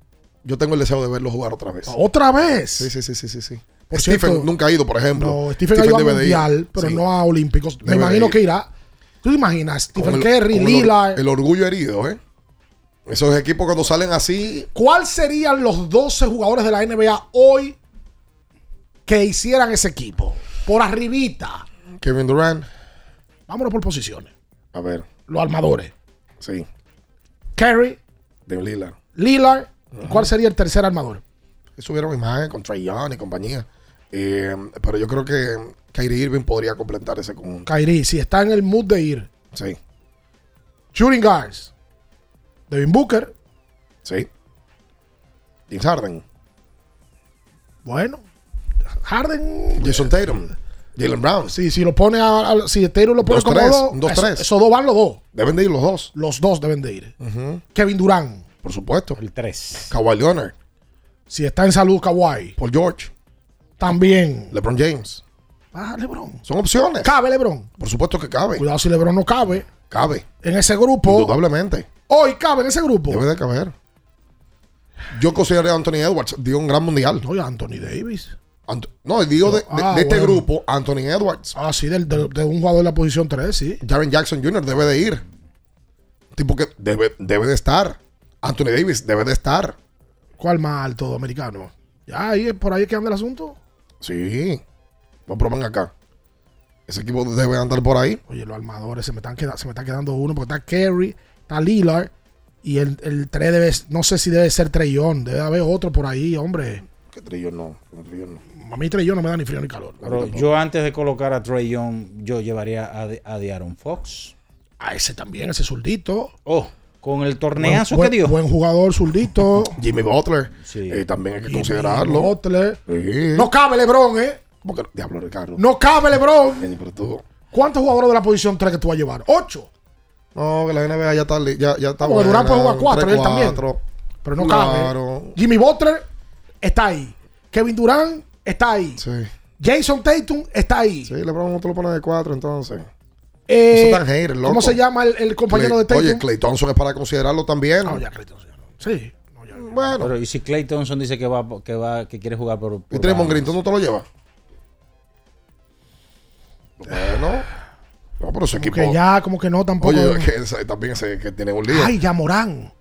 yo tengo el deseo de verlo jugar otra vez. ¿Otra vez? Sí, sí, sí, sí, sí. sí. Por Stephen cierto, nunca ha ido, por ejemplo. No, Stephen, ha ido a ir. mundial, pero Sí. no a olímpicos. Me Debe imagino que irá. ¿Tú te imaginas? Stephen el- Curry, Lillard. El, orgullo herido, ¿eh? Esos equipos cuando salen así, ¿Cuál serían los 12 jugadores de la NBA hoy que hicieran ese equipo? Por arribita. Kevin Durant, Vámonos por posiciones. a ver, Los armadores. sí, Curry, de Lillard. Lillard. ¿Y ¿Cuál sería el tercer armador? Subieron imagen con Trey Young y compañía. Eh, pero yo creo que Kyrie Irving podría completar ese conjunto. Kyrie, si está en el mood de ir. Sí, Shooting guards. Devin Booker. sí. James Harden, Bueno. Harden. Jason Tatum, Jalen Brown. Sí, si lo pone a, a- si Taylor lo pone Dos, como tres, dos, tres. esos dos van los dos. Deben de ir los dos. Los dos deben de ir. Kevin Durant. Por supuesto. El 3. Kawhi Leonard. Si está en salud, Kawhi. Paul George. También. LeBron James. Ah, LeBron. Son opciones. ¿Cabe LeBron? Por supuesto que cabe. Cuidado si LeBron no cabe. Cabe. En ese grupo. Indudablemente. Hoy cabe en ese grupo. Debe de caber. Yo consideré a Anthony Edwards. Dio un gran mundial. Oye, Anthony Davis. Ant- no, digo de, de- Ah, de este bueno. grupo, Anthony Edwards. Ah, sí, del- de, de un jugador de la posición 3, sí. Jaren Jackson Jr. debe de ir. Tipo que debe, debe de estar. Anthony Davis debe de estar. ¿Cuál más alto americano? Ya, ahí, por ahí es que anda el asunto. Sí. No, pero acá. Ese equipo debe andar por ahí. Oye, los armadores se me están, queda- se me está quedando uno porque está Kerry, está Lillard y el, el 3 debe, no sé si debe ser Trellón, debe haber otro por ahí, hombre. Que Trillón no. que Trillón no. A mí Trellón no me da ni frío ni calor. Pero yo antes de colocar a Trey Young, yo llevaría a, de, a De'Aaron Fox. A ese también, ese zurdito. Oh, con el torneazo buen, que dio. Buen jugador, zurdito. [laughs] Jimmy Butler. Sí. eh, también hay que Jimmy considerarlo. Butler. Sí. No cabe LeBron, ¿eh? ¿Cómo que diablo, Ricardo? No cabe LeBron. Pero tú- ¿Cuántos jugadores de la posición 3 que tú vas a llevar? ¿Ocho? No, que la NBA ya está, ya, ya está Porque Durán puede jugar buena, cuatro, tres, él también. Pero no Claro. cabe. Jimmy Butler está ahí. Kevin Durant está ahí. Sí. Jason Tatum está ahí. Sí, LeBron no te lo pone de cuatro, entonces. Eh, Eso tan hater, loco. ¿Cómo se llama el, el compañero Clay- de Tatum? Oye, Clay Thompson es para considerarlo también. Ah, ya, Clay Thompson, no. Sí. Bueno. Pero, y si Clay Thompson dice que va, que va, que quiere jugar por. ¿Y por Draymond Green, Dallas? tú no te lo llevas? Bueno. No, pero ese Como equipo. que ya, como que no tampoco. Oye, que también ese que tiene un lío. Ay, ya Morán.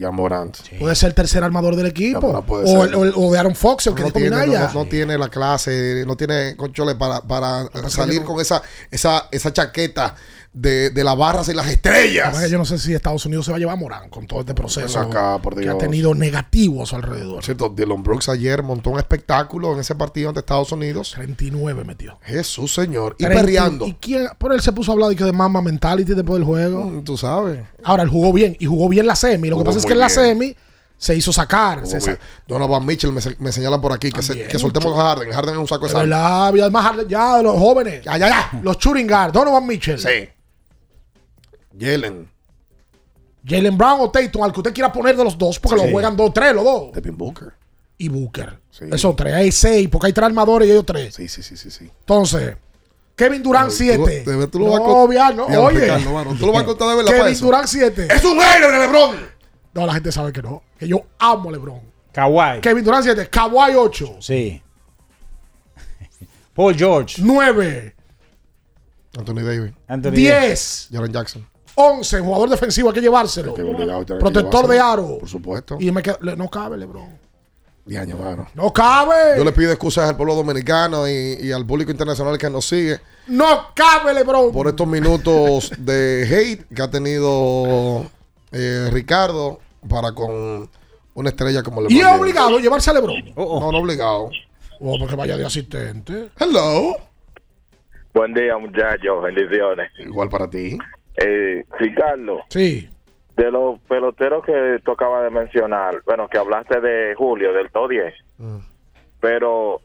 Ya Morant. Puede ser el tercer armador del equipo. O, ser. el- o el- o de Aaron Fox, el que no, tiene, no, no tiene la clase, no tiene conchole para, para salir con esa, esa, esa chaqueta de, de las barras y las La estrellas. que Yo no sé si Estados Unidos se va a llevar a Morán con todo este proceso Ven acá, por que ha tenido negativo a su alrededor. Cierto, Dylan Brooks ayer montó un espectáculo en ese partido ante Estados Unidos. 39 metió. Jesús, señor. Y 30 perreando. ¿Y quién? Por él se puso a hablar de que de mama mentality después del juego. Mm, Tú sabes. Ahora, él jugó bien y jugó bien la semi. Lo que pasa es que en la semi se hizo sacar. Se sa- Donovan Mitchell me, me señalan por aquí que, se- También. que soltemos a Harden. Harden es un saco de sal. además, ya de los jóvenes, ya, ya, ya, los guard, Donovan Mitchell, Sí. Jalen. Jalen Brown o Tatum, al que usted quiera poner de los dos, porque Sí. los juegan dos, tres, los dos. Devin Booker. Y Booker. Sí. Esos tres, hay seis, porque hay tres armadores y ellos tres. Sí, sí, sí, sí. sí. Entonces, Kevin Durant, Tú- siete. tú- tú lo no, obvia, no, Diablo, oye. Ricardo, mano, tú lo vas a contar de verdad para Kevin eso. Durant, siete. ¡Es un de LeBron! No, la gente sabe que no. Que yo amo a LeBron. Kawhi. Kevin Durant, siete. Kawhi, ocho. Sí. Paul George. Nueve. Anthony Davis. Anthony Diez. Jaren Jackson. 11, jugador defensivo, hay que llevárselo. Que obligado tiene que Protector de aro. Por supuesto. Y me le- no cabe, LeBron. Diaño, mano. No cabe. Yo le pido excusas al pueblo dominicano y, y al público internacional que nos sigue No cabe, LeBron. por estos minutos de hate que ha tenido eh, Ricardo para con una estrella como LeBron. Y es obligado a llevarse a LeBron. No, no obligado. O porque vaya de asistente. Hello. Buen día, muchachos. Bendiciones. Igual para ti. Eh, Ricardo, Sí. de los peloteros que tú acabas de mencionar, bueno, que hablaste de Julio, del top 10, Mm. pero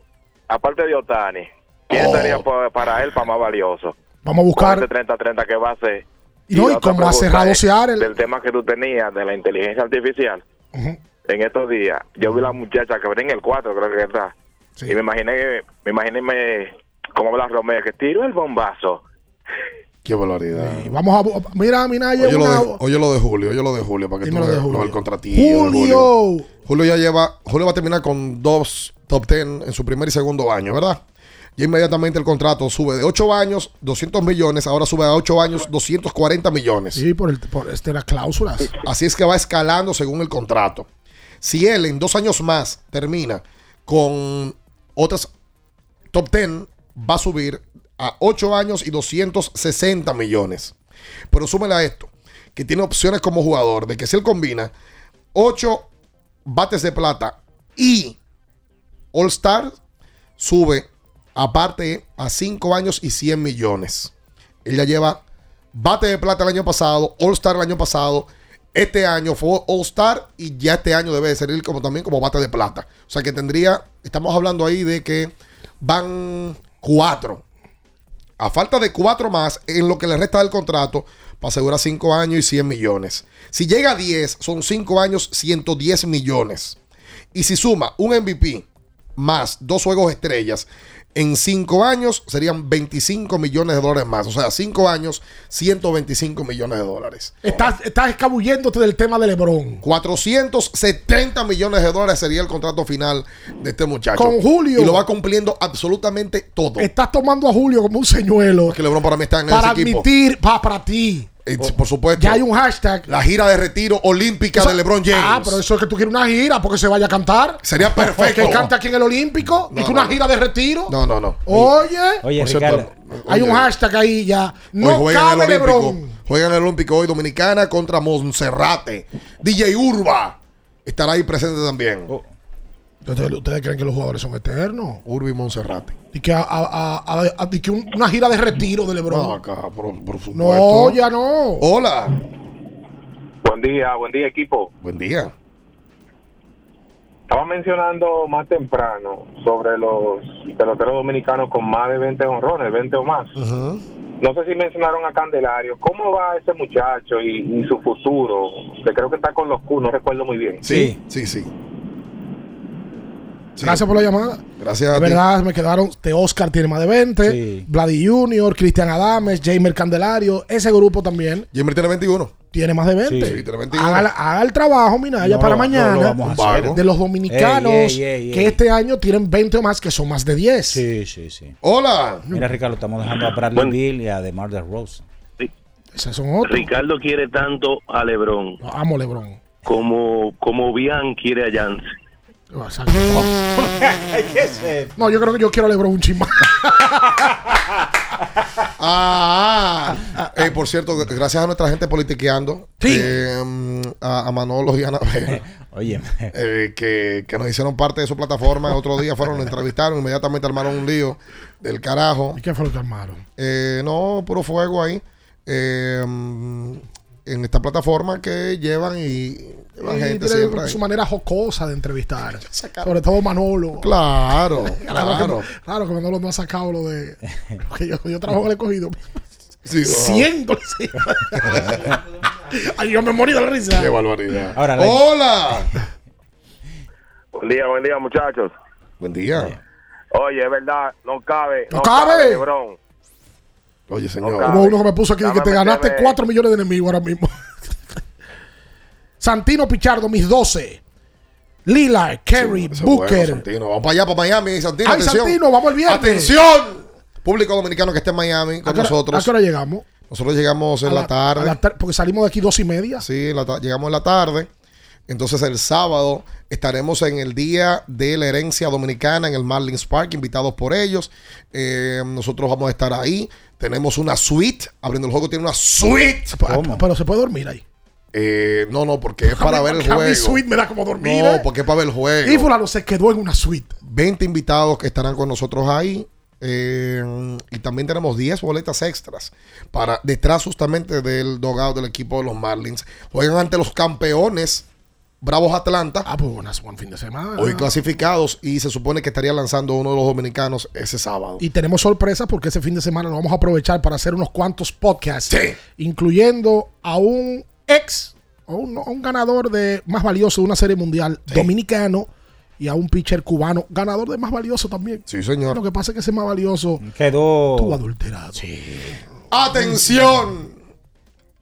aparte de Otani, ¿quién estaría pa- para él para más valioso? Vamos a buscar. ese 30-30 que va a hacer. Y no, y como ha cerrado Seattle. Del tema que tú tenías de la inteligencia artificial, en estos días, yo vi la muchacha que venía en el 4, creo que está, y me imaginé, me imaginé me, como habla Romeo, que tiró el bombazo. Qué valoridad. Y vamos a. Mira, Minaya. Oye lo, una- de, oye lo de Julio, oye lo de Julio, para que tú de lo del de Julio. Julio. Julio ya lleva, Julio va a terminar con dos top 10 en su primer y segundo año, ¿verdad? Y inmediatamente el contrato sube de 8 años, 200 millones, ahora sube a 8 años, 240 millones. Sí, por, el, por este, las cláusulas. Así es que va escalando según el contrato. Si él en dos años más termina con otras top 10, va a subir a 8 años y 260 millones. Pero súmele a esto, que tiene opciones como jugador, de que si él combina 8 bates de plata y All Star, sube aparte a 5 años y 100 millones. Él ya lleva bate de plata el año pasado, All Star el año pasado. Este año fue All Star y ya este año debe de salir como también como bate de plata. O sea que tendría, estamos hablando ahí de que van cuatro. A falta de cuatro más en lo que le resta del contrato para asegurar cinco años y 100 millones. Si llega a 10, son cinco años, 110 millones. Y si suma un MVP más dos juegos estrellas, en cinco años serían 25 millones de dólares más. O sea, cinco años, 125 millones de dólares. Estás, estás escabulléndote del tema de LeBron. 470 millones de dólares sería el contrato final de este muchacho. Con Julio. Y lo va cumpliendo absolutamente todo. Estás tomando a Julio como un señuelo. Que LeBron para mí está en para ese equipo. admitir, pa- para ti. Eh, por supuesto. Ya hay un hashtag. La gira de retiro olímpica Eso- de LeBron James. Ah, pero eso es que tú quieres una gira porque se vaya a cantar. Sería [laughs] perfecto. Que cante aquí en el Olímpico y No, que una no. gira de retiro. No, no, no. Oye, Oye, Ricardo. hay un hashtag ahí ya. No cabe. LeBron. Juegan el Olímpico hoy Dominicana contra Monserrate. DJ Urba estará ahí presente también. ¿Ustedes, ustedes creen que los jugadores son eternos? Urba y Monserrate. Y que, a, a- a- a- a- y que un- una gira de retiro de LeBron. No, acá, por, por supuesto. No, ya no. Hola. Buen día, buen día equipo. Buen día. Estaba mencionando más temprano sobre los peloteros dominicanos con más de 20 honrones, 20 o más. No sé si mencionaron a Candelario. ¿Cómo va ese muchacho y, y su futuro? Que creo que está con los Q, no recuerdo muy bien. Sí, sí, sí. Gracias por la llamada. Gracias a De ti. verdad, me quedaron. De Oscar tiene más de 20. Vladi Junior, Cristian Adames, Jamer Candelario. Ese grupo también Jamer tiene 21. tiene más de 20. Sí, tiene 21. Haga, haga el trabajo, Minaya, No, para mañana. lo vamos a hacer. De los dominicanos Ey, ey, ey, que ey. este año tienen 20 o más, que son más de 10. Sí, sí, sí. Hola. Mira, Ricardo, estamos dejando a Bradley Bill y a DeMar Rose. Esos son otros. Ricardo quiere tanto a Lebron Amo LeBron. como, como Bian quiere a [laughs] No, yo creo que yo quiero a LeBron un chimba. [laughs] Ah, ah. Eh, por cierto, gracias a nuestra gente politiqueando, eh, a, a Manolo y a Anabel, [laughs] Oye, eh, que, que nos hicieron parte de su plataforma. Otro día fueron, lo entrevistaron, inmediatamente armaron un lío del carajo. ¿Y qué fue lo que armaron? Eh, no, puro fuego ahí. Eh, en esta plataforma que llevan y llevan Y gente tiene siempre ahí. su manera jocosa de entrevistar. [laughs] Sobre todo Manolo. Claro, Claro [laughs] claro. que, claro que Manolo no ha sacado lo de. [laughs] que yo, yo trabajo en el escogido. Sí, no. Siento. sí. Ay, yo me morí de la risa. Qué barbaridad. Ahora, la- Hola. Buen día, buen día, muchachos. Buen día. Oye, es verdad, no cabe. No cabe. LeBron. Oye, señor. Como uno que me puso aquí que Dame te ganaste meterme- 4 millones de enemigos ahora mismo. [laughs] Santino Pichardo, mis 12. Lila, Kerry, Booker. bueno, Santino. Vamos para allá, para Miami, Santino. Ay, atención. Santino, vamos el viernes. Atención. Público dominicano que esté en Miami ¿A con nosotros. ¿A qué hora llegamos? Nosotros llegamos en la, tarde. a la tar- porque salimos de aquí dos y media. Sí, la llegamos en la tarde. Entonces el sábado estaremos en el Día de la Herencia Dominicana en el Marlins Park, invitados por ellos. Eh, nosotros vamos a estar ahí. Tenemos una suite. Abriendo el juego tiene una suite. Pero, pero se puede dormir ahí. Eh, no, no, porque es para ver el juego. suite me da como dormir. No, ¿eh? porque es para ver el juego. Y fulano se quedó en una suite. 20 invitados que estarán con nosotros ahí. eh, y también tenemos 10 boletas extras para detrás justamente del dogado del equipo de los Marlins. Juegan ante los campeones Bravos Atlanta. Ah, pues buenas, buen fin de semana. Hoy clasificados y se supone que estaría lanzando uno de los dominicanos ese sábado. Y tenemos sorpresas porque ese fin de semana lo vamos a aprovechar para hacer unos cuantos podcasts. Incluyendo a un ex, o un, a un ganador de más valioso de una serie mundial dominicano y a un pitcher cubano, ganador de más valioso también. Sí, señor. Lo que pasa es que ese más valioso Quedó. tuvo adulterado. ¡Atención!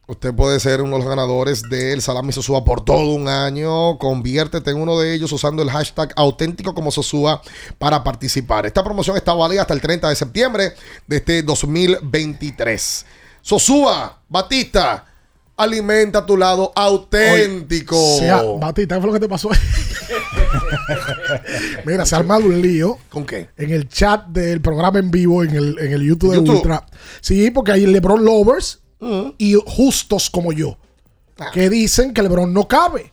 Usted puede ser uno de los ganadores del Salami Sosúa por todo un año. Conviértete en uno de ellos usando el hashtag auténtico como Sosúa para participar. Esta promoción está válida hasta el 30 de septiembre de este 2023. Sosúa, Batista, alimenta tu lado auténtico. Sea, Batista, ¿qué fue lo que te pasó? [laughs] Mira, se ha armado un lío. ¿Con qué? En el chat del programa en vivo, en el, en el YouTube de YouTube. Ultra. Sí, porque hay LeBron Lovers y justos como yo. Que dicen que LeBron no cabe.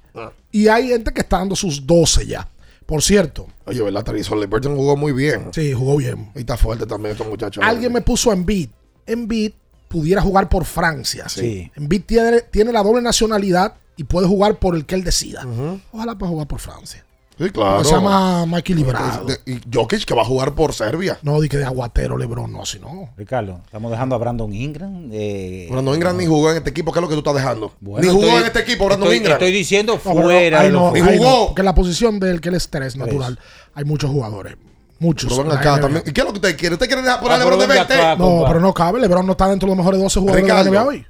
Y hay gente que está dando sus 12 ya. Por cierto, Oye, ¿verdad? Tarizo Liberton jugó muy bien. sí, jugó bien. Y está fuerte también estos muchachos. Alguien me puso en beat. En beat pudiera jugar por Francia. Sí. En beat tiene, tiene la doble nacionalidad y puede jugar por el que él decida. Ojalá pueda jugar por Francia. Sí, claro. Que sea más, más equilibrado. De- Y Jokic que va a jugar por Serbia. No, di que de aguatero, Lebron, no, si no. Ricardo, estamos dejando a Brandon Ingram. eh, Brandon Ingram ni jugó en este equipo. ¿Qué es lo que tú estás dejando? Bueno, ni jugó estoy- en este equipo, Brandon estoy- Ingram. estoy diciendo No, pero fuera. no, los- Ni no, jugó. porque en la posición del que él es tres natural, hay muchos jugadores. Muchos. Pero ven en la acá NBA. también. ¿Y qué es lo que usted quiere? ¿Usted quiere dejar poner Ah, a LeBron de pero venga 20? acá. No, compa. pero no cabe. LeBron no está dentro de los mejores 12 jugadores Ricardo. de la NBA hoy.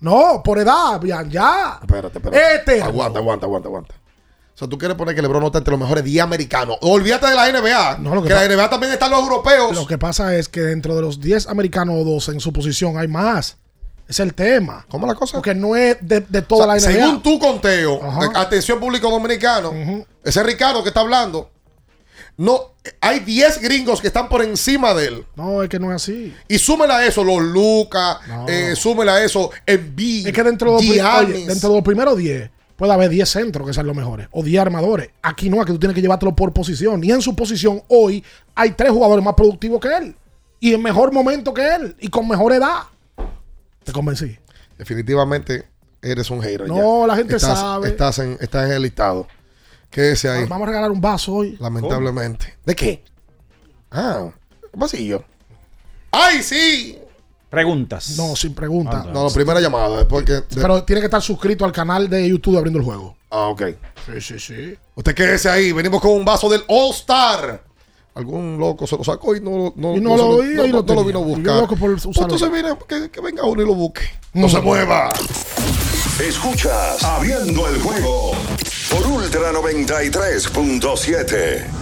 No, por edad, bien, ya. Espérate, espérate. Este. Aguanta, aguanta, aguanta, aguanta. O sea, tú quieres poner que LeBron no está entre los mejores 10 americanos. Olvídate de la NBA. No, lo que que la NBA también están los europeos. Lo que pasa es que dentro de los 10 americanos o 12 en su posición hay más. Es el tema. ¿Cómo la cosa? Porque no es de, de O toda sea, la NBA. según tu conteo, Ajá. atención público dominicano, ese Ricardo que está hablando, no, hay 10 gringos que están por encima de él. No, es que no es así. Y súmela a eso, los Lucas, No. eh, súmela a eso, Embiid, Es que dentro de, los, oye, dentro de los primeros 10 puede haber 10 centros que sean los mejores o 10 armadores. Aquí no, aquí tú tienes que llevártelo por posición. Y en su posición hoy hay tres jugadores más productivos que él. Y en mejor momento que él. Y con mejor edad. Te convencí. Definitivamente eres un hater. No, ya. la gente Estás- sabe. Estás en, estás en el listado. Quédese ahí, Vamos a regalar un vaso hoy. lamentablemente. ¿De qué? Ah, un vasillo. ¡Ay, sí! Preguntas. No, sin pregunta. No, la primera llamada, después que... de- Pero tiene que estar suscrito al canal de YouTube de Abriendo el Juego. Ah, ok. Sí, sí, sí. Usted quédese ahí. Venimos con un vaso del All Star. Algún loco se lo sacó y no, no, Y no lo vi, no, no- lo no lo tenía. vino a Y yo buscar. loco por Pues usarlo. entonces viene, que, que venga uno y lo busque. No se mueva. Escuchas Abriendo el juego por Ultra 93.7.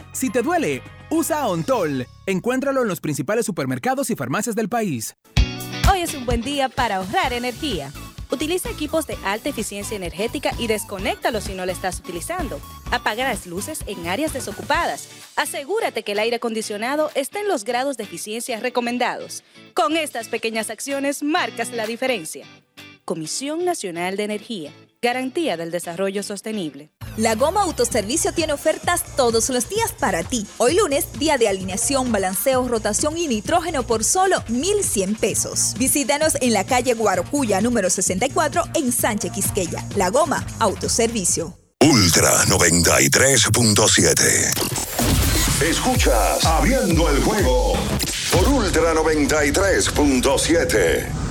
Si te duele, usa Ontol. Encuéntralo en los principales supermercados y farmacias del país. Hoy es un buen día para ahorrar energía. Utiliza equipos de alta eficiencia energética y desconéctalos si no lo estás utilizando. Apaga las luces en áreas desocupadas. Asegúrate que el aire acondicionado esté en los grados de eficiencia recomendados. Con estas pequeñas acciones marcas la diferencia. Comisión Nacional de Energía. Garantía del Desarrollo Sostenible. La Goma Autoservicio tiene ofertas todos los días para ti. Hoy lunes, día de alineación, balanceo, rotación y nitrógeno por solo 1,100 pesos. Visítanos en la calle Guarocuya, número 64, en Sánchez Quisqueya. La Goma Autoservicio. Ultra 93.7. Escuchas Abriendo el juego por Ultra 93.7.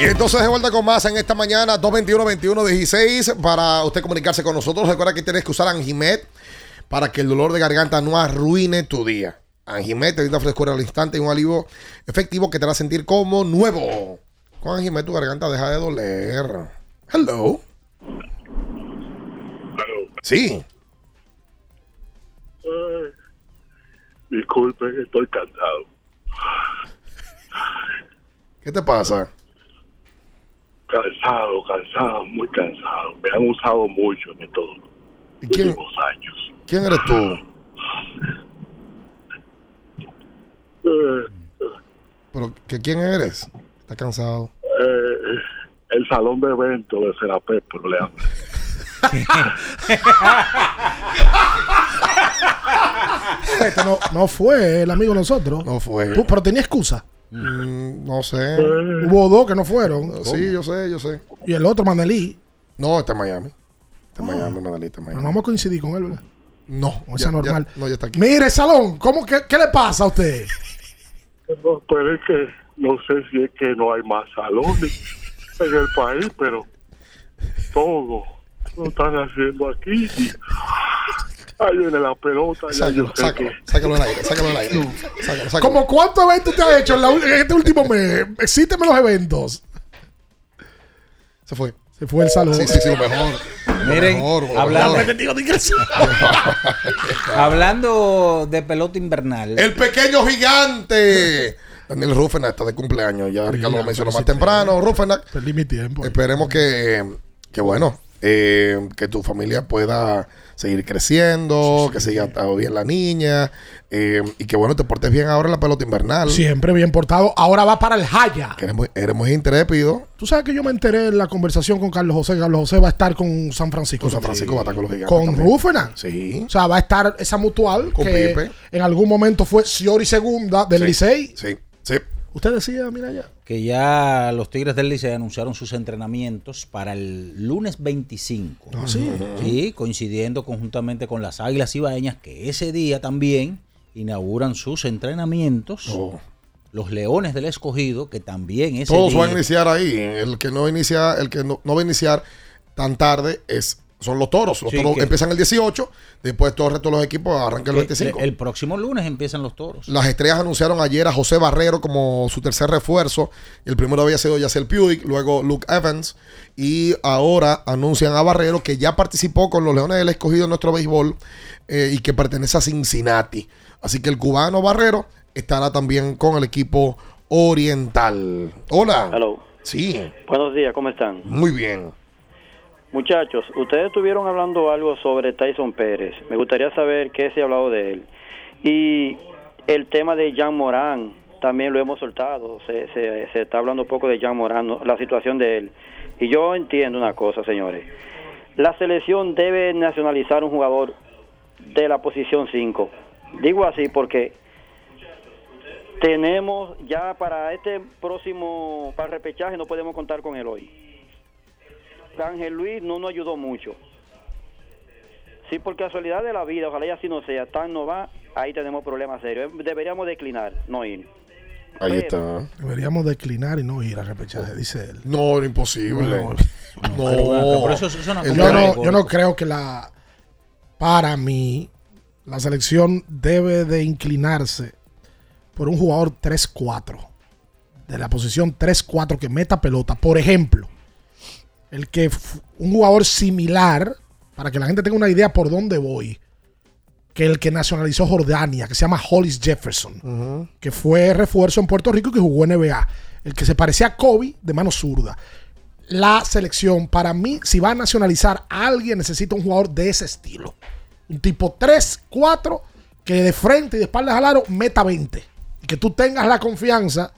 Y entonces de vuelta con más en esta mañana, 221-21-16, para usted comunicarse con nosotros. Recuerda que tienes que usar Anjimet para que el dolor de garganta no arruine tu día. Anjimet te brinda frescura al instante y un alivio efectivo que te hará sentir como nuevo. Con Anjimet tu garganta deja de doler. Hello. Sí. Ay, disculpen, estoy cansado. ¿Qué te pasa? Cansado, cansado, muy cansado. Me han usado mucho en estos quién? últimos años. ¿Quién eres tú? ¿Pero que quién eres? ¿Estás cansado? eh, el salón de eventos de Serapé, pero le. [laughs] Este no, no fue el amigo de nosotros. No fue. Tú- pero tenía excusa. Mm, no sé. Hubo dos que no fueron. Sí, yo sé, yo sé. Y el otro, Manelí. No, está en Miami. Está en Miami, Manalí, está en Pero Miami. no vamos a coincidir con él, ¿verdad? No, O ya- sea, normal. ya- no, ya está aquí. Mire, Salón, ¿cómo que, ¿qué le pasa a usted? No, pero es que no sé si es que no hay más salones [laughs] en el país, pero todo lo están haciendo aquí. Viene la pelota. Sácalo, sácalo, sácalo al aire, sácalo al aire. Sácalo, sácalo. ¿Cómo cuántos eventos te has hecho en, la en este último mes? Exíteme los eventos. Se fue. Se fue el Salón. Sí, sí, sí, lo mejor. Lo Miren, mejor, lo hablando- mejor. Te digo, digas. [laughs] Hablando de pelota invernal. El pequeño gigante. Daniel Rufenac está de cumpleaños. Ya Ricardo lo mencionó más temprano. Rufenac. Perdí mi tiempo. Esperemos que, que bueno, eh, que tu familia pueda seguir creciendo, que siga bien la niña eh, y que bueno, te portes bien ahora en la pelota invernal. Siempre bien portado. Ahora va para el Jaya. Que eres muy, eres muy intrépido. Tú sabes que yo me enteré en la conversación con Carlos José. Carlos José va a estar con San Francisco. Con San Francisco va a estar con los gigantes Con también. Rúfena. Sí. O sea, va a estar esa mutual Con que Pipe. en algún momento fue Ciori segunda del Sí. Licey. Sí, sí. Usted decía, mira ya. que ya los Tigres del Licey anunciaron sus entrenamientos para el lunes 25. Ah, sí. Sí, coincidiendo conjuntamente con las Águilas Ibaeñas, que ese día también inauguran sus entrenamientos. Los Leones del Escogido, que también ese Todos día... van a iniciar ahí. El que no inicia, el que no, no va a iniciar tan tarde es son los toros. Los Sí, toros que- empiezan el 18, después todo el resto de los equipos arrancan el que 25. el próximo lunes empiezan los toros. Las estrellas anunciaron ayer a José Barrero como su tercer refuerzo. El primero había sido Yacel Puig, luego Luke Evans. Y ahora anuncian a Barrero que ya participó con los Leones del Escogido en nuestro béisbol eh, y que pertenece a Cincinnati. Así que el cubano Barrero estará también con el equipo oriental. Hola. Hello. Sí, Buenos días, ¿cómo están? muy bien. Muchachos, ustedes estuvieron hablando algo sobre Tyson Pérez. Me gustaría saber qué se ha hablado de él. Y el tema de Jean Morán, también lo hemos soltado. Se, se, está hablando un poco de Jean Morán, la situación de él. Y yo entiendo una cosa, señores. La selección debe nacionalizar un jugador de la posición 5. Digo así porque tenemos ya para este próximo, para el repechaje no podemos contar con él hoy. Ángel Luis no nos ayudó mucho. Sí, por casualidad de la vida, ojalá y así no sea, tan no va, ahí tenemos problemas serios. Deberíamos declinar, no ir. Ahí Pero- está. Deberíamos declinar y no ir a repechaje, dice él. No, era imposible. No, No. eso yo, tema- no, yo no creo que la. Para mí, la selección debe de inclinarse por un jugador 3-4. De la posición 3-4 que meta pelota. Por ejemplo, el que un jugador similar, para que la gente tenga una idea por dónde voy, que el que nacionalizó Jordania, que se llama Hollis Jefferson, que fue refuerzo en Puerto Rico y que jugó en NBA. El que se parecía a Kobe de mano zurda. la selección, para mí, si va a nacionalizar a alguien, necesita un jugador de ese estilo. Un tipo 3, 4, que de frente y de espaldas al aro meta 20. Y que tú tengas la confianza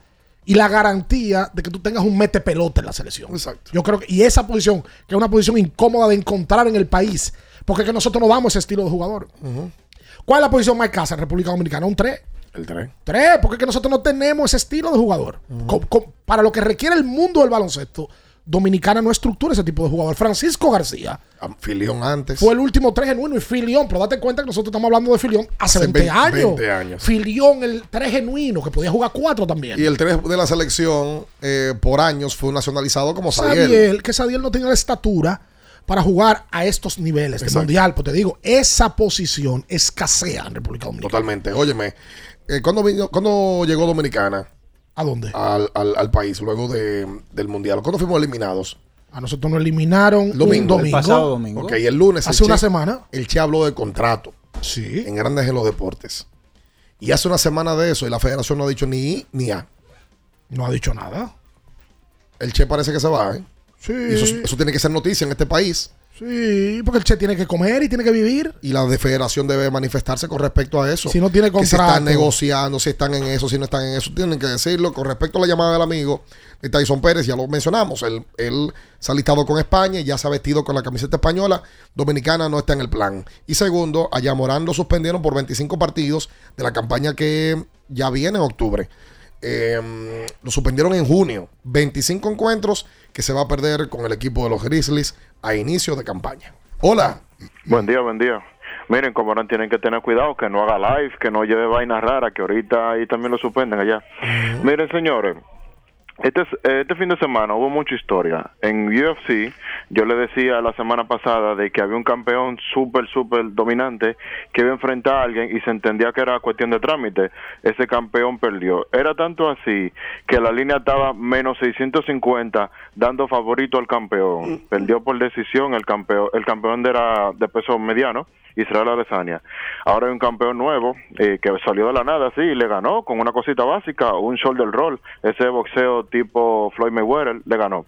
y la garantía de que tú tengas un mete pelota en la selección. Exacto. Yo creo que, y esa posición, que es una posición incómoda de encontrar en el país, porque es que nosotros no damos ese estilo de jugador. ¿Cuál es la posición más escasa en República Dominicana? Un 3. El 3. 3, porque es que nosotros no tenemos ese estilo de jugador. Para lo que requiere el mundo del baloncesto, Dominicana no estructura ese tipo de jugador. Francisco García Filión antes. fue el último 3 genuino y Filión, pero date cuenta que nosotros estamos hablando de Filión hace, Hace 20, 20 años. 20 años. Filión, el 3 genuino, que podía jugar 4 también. Y el 3 de la selección eh, por años fue nacionalizado como Sadiel. Sadiel, que Sadiel no tenía la estatura para jugar a estos niveles de Exacto. mundial. Pues te digo, esa posición escasea en República Dominicana. Totalmente. Óyeme, eh, ¿cuándo, vino- cuándo llegó Dominicana? ¿A dónde? Al, al- al país luego de- del Mundial. ¿Cuándo fuimos eliminados? A nosotros nos eliminaron Domingo. un El domingo. pasado domingo. Ok, el lunes. Hace el una Che- semana. El Che habló de contrato. Sí. En Grandes en los Deportes. Y hace una semana de eso y la federación no ha dicho ni I ni A. No ha dicho nada. El Che parece que se va, ¿eh? Sí. Y eso, eso tiene que ser noticia en este país. Sí, porque el Che tiene que comer y tiene que vivir. Y la de federación debe manifestarse con respecto a eso. Si no tiene Que si contrato. están negociando, si están en eso, si no están en eso, tienen que decirlo. Con respecto a la llamada del amigo de Tyson Pérez, ya lo mencionamos. Él, él se ha listado con España y ya se ha vestido con la camiseta española. Dominicana no está en el plan. Y segundo, a Yamorán lo suspendieron por 25 partidos de la campaña que ya viene en octubre. Eh, lo suspendieron en junio. 25 encuentros que se va a perder con el equipo de los Grizzlies a inicio de campaña. Hola. Buen día, buen día. Miren, como no tienen que tener cuidado, que no haga live, que no lleve vainas raras, que ahorita ahí también lo suspenden allá. Miren, señores, este, este fin de semana hubo mucha historia. En UFC, yo le decía la semana pasada de que había un campeón súper, súper dominante que iba a enfrentar a alguien y se entendía que era cuestión de trámite. Ese campeón perdió. Era tanto así que la línea estaba menos 650 dando favorito al campeón. Perdió por decisión el campeón. El campeón era de peso mediano. Israel Adesanya. Ahora hay un campeón nuevo eh, que salió de la nada así y le ganó con una cosita básica, un shoulder roll, ese boxeo tipo Floyd Mayweather le ganó.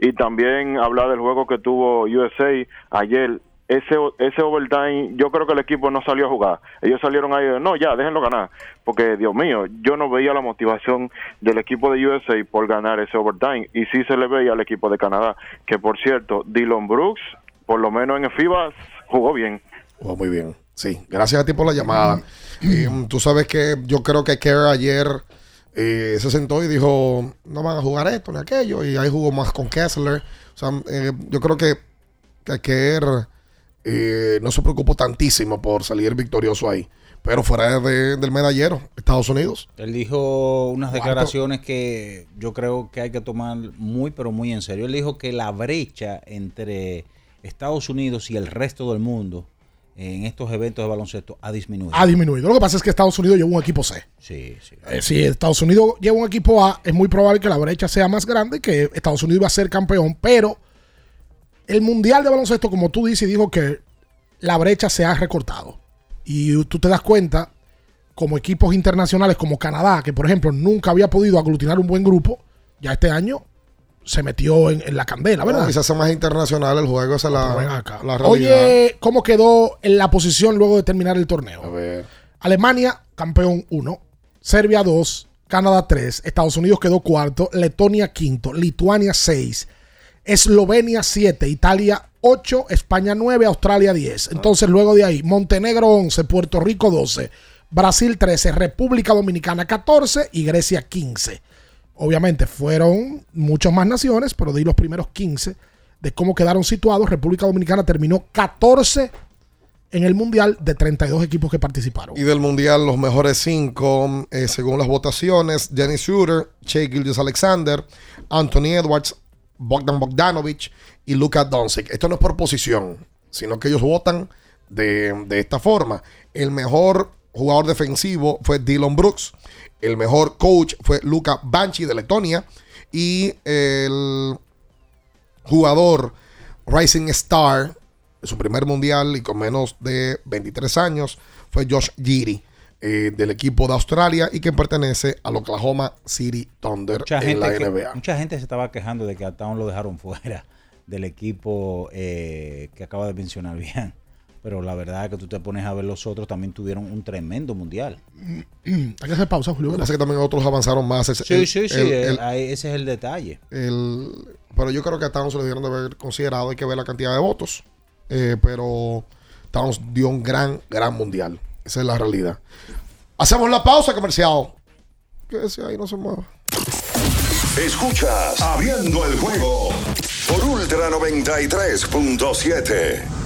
Y también hablar del juego que tuvo USA ayer. Ese, ese overtime, yo creo que el equipo no salió a jugar. Ellos salieron ahí, de, no, ya, déjenlo ganar. Porque, Dios mío, yo no veía la motivación del equipo de USA por ganar ese overtime. Y sí se le veía al equipo de Canadá. Que, por cierto, Dylan Brooks, por lo menos en el FIBA, jugó bien. Oh, muy bien. Sí, gracias a ti por la llamada. Eh, tú sabes que yo creo que Kerr ayer eh, se sentó y dijo, no van a jugar esto ni aquello, y ahí jugó más con Kessler. O sea, eh, yo creo que, que eh, no se preocupó tantísimo por salir victorioso ahí. Pero fuera de- del medallero, Estados Unidos. Él dijo unas Cuarto. declaraciones que yo creo que hay que tomar muy, pero muy en serio. Él dijo que la brecha entre Estados Unidos y el resto del mundo en estos eventos de baloncesto ha disminuido. Ha disminuido. Lo que pasa es que Estados Unidos lleva un equipo C. Sí, sí. Eh, si Estados Unidos lleva un equipo A, es muy probable que la brecha sea más grande, que Estados Unidos va a ser campeón, pero el Mundial de Baloncesto, como tú dices, dijo que la brecha se ha recortado. Y tú te das cuenta, como equipos internacionales como Canadá, que por ejemplo nunca había podido aglutinar un buen grupo, ya este año se metió en, en la candela, ¿verdad? No, y se hace más internacional el juego, esa es la, acá. la realidad. Oye, ¿cómo quedó en la posición luego de terminar el torneo? A ver. Alemania, campeón 1. Serbia 2. Canadá 3. Estados Unidos quedó cuarto. Letonia quinto. Lituania 6. Eslovenia 7. Italia 8. España 9. Australia 10. Entonces, luego de ahí, Montenegro 11. Puerto Rico 12. Brasil 13. República Dominicana 14. Y Grecia 15. Obviamente fueron muchas más naciones, pero di los primeros 15 de cómo quedaron situados. República Dominicana terminó 14 en el Mundial de 32 equipos que participaron. Y del Mundial, los mejores cinco, eh, según las votaciones, Dennis Schroeder, Shea Gildas Alexander, Anthony Edwards, Bogdan Bogdanovich y Luka Doncic. Esto no es por posición, sino que ellos votan de, de esta forma. El mejor jugador defensivo fue Dylan Brooks. El mejor coach fue Luka Banchi de Letonia. Y el jugador Rising Star, de su primer mundial y con menos de 23 años, fue Josh Giri. eh, del equipo de Australia y que pertenece al Oklahoma City Thunder Mucha en la gente, que- NBA. mucha gente se estaba quejando de que a Town lo dejaron [laughs] fuera del equipo eh, que acaba de mencionar bien. Pero la verdad es que tú te pones a ver los otros, también tuvieron un tremendo mundial. [clears throat] Hay que hacer pausa, Julio. Lo que pasa es que también otros avanzaron más. Es- Sí, el- sí, sí, el- el- ahí- ese es el detalle. el- pero yo creo que a Towns se le dieron de haber considerado. Hay que ver la cantidad de votos. Eh, pero Towns dio un gran, gran mundial. Esa es la realidad. Hacemos la pausa comercial. Que si ahí no se mueva. Escuchas Abriendo el juego por Ultra 93.7.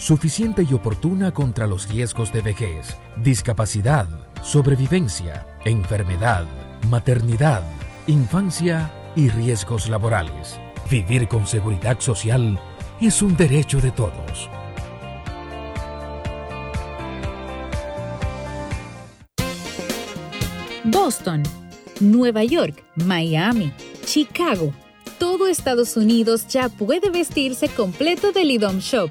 suficiente y oportuna contra los riesgos de vejez, discapacidad, sobrevivencia, enfermedad, maternidad, infancia y riesgos laborales. Vivir con seguridad social es un derecho de todos. Boston, Nueva York, Miami, Chicago. Todo Estados Unidos ya puede vestirse completo del IDOM Shop.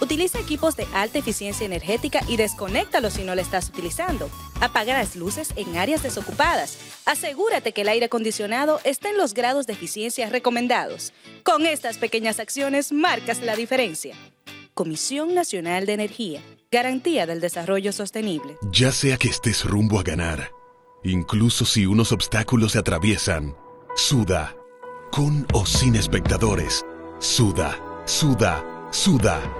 Utiliza equipos de alta eficiencia energética y desconéctalos si no lo estás utilizando. Apaga las luces en áreas desocupadas. Asegúrate que el aire acondicionado esté en los grados de eficiencia recomendados. Con estas pequeñas acciones marcas la diferencia. Comisión Nacional de Energía. Garantía del Desarrollo Sostenible. Ya sea que estés rumbo a ganar, incluso si unos obstáculos se atraviesan, suda. Con o sin espectadores, suda, suda, suda.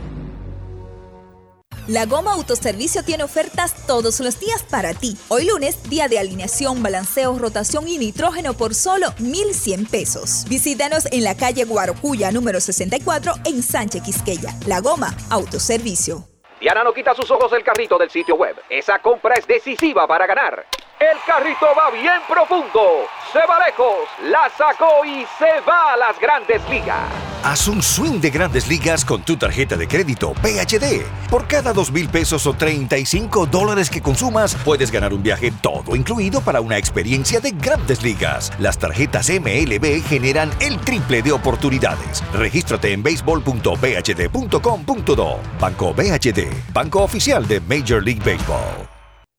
La Goma Autoservicio tiene ofertas todos los días para ti. Hoy lunes, día de alineación, balanceo, rotación y nitrógeno por solo 1,100 pesos. Visítanos en la calle Guarocuya, número 64, en Sánchez Quisqueya. La Goma Autoservicio. Diana no quita sus ojos del carrito del sitio web. Esa compra es decisiva para ganar. El carrito va bien profundo. Se va lejos. La sacó y se va a las grandes ligas. Haz un swing de grandes ligas con tu tarjeta de crédito PHD. Por cada dos mil pesos o 35 dólares que consumas, puedes ganar un viaje todo incluido para una experiencia de grandes ligas. Las tarjetas MLB generan el triple de oportunidades. Regístrate en baseball.bhd.com.do. Banco BHD, banco oficial de Major League Baseball.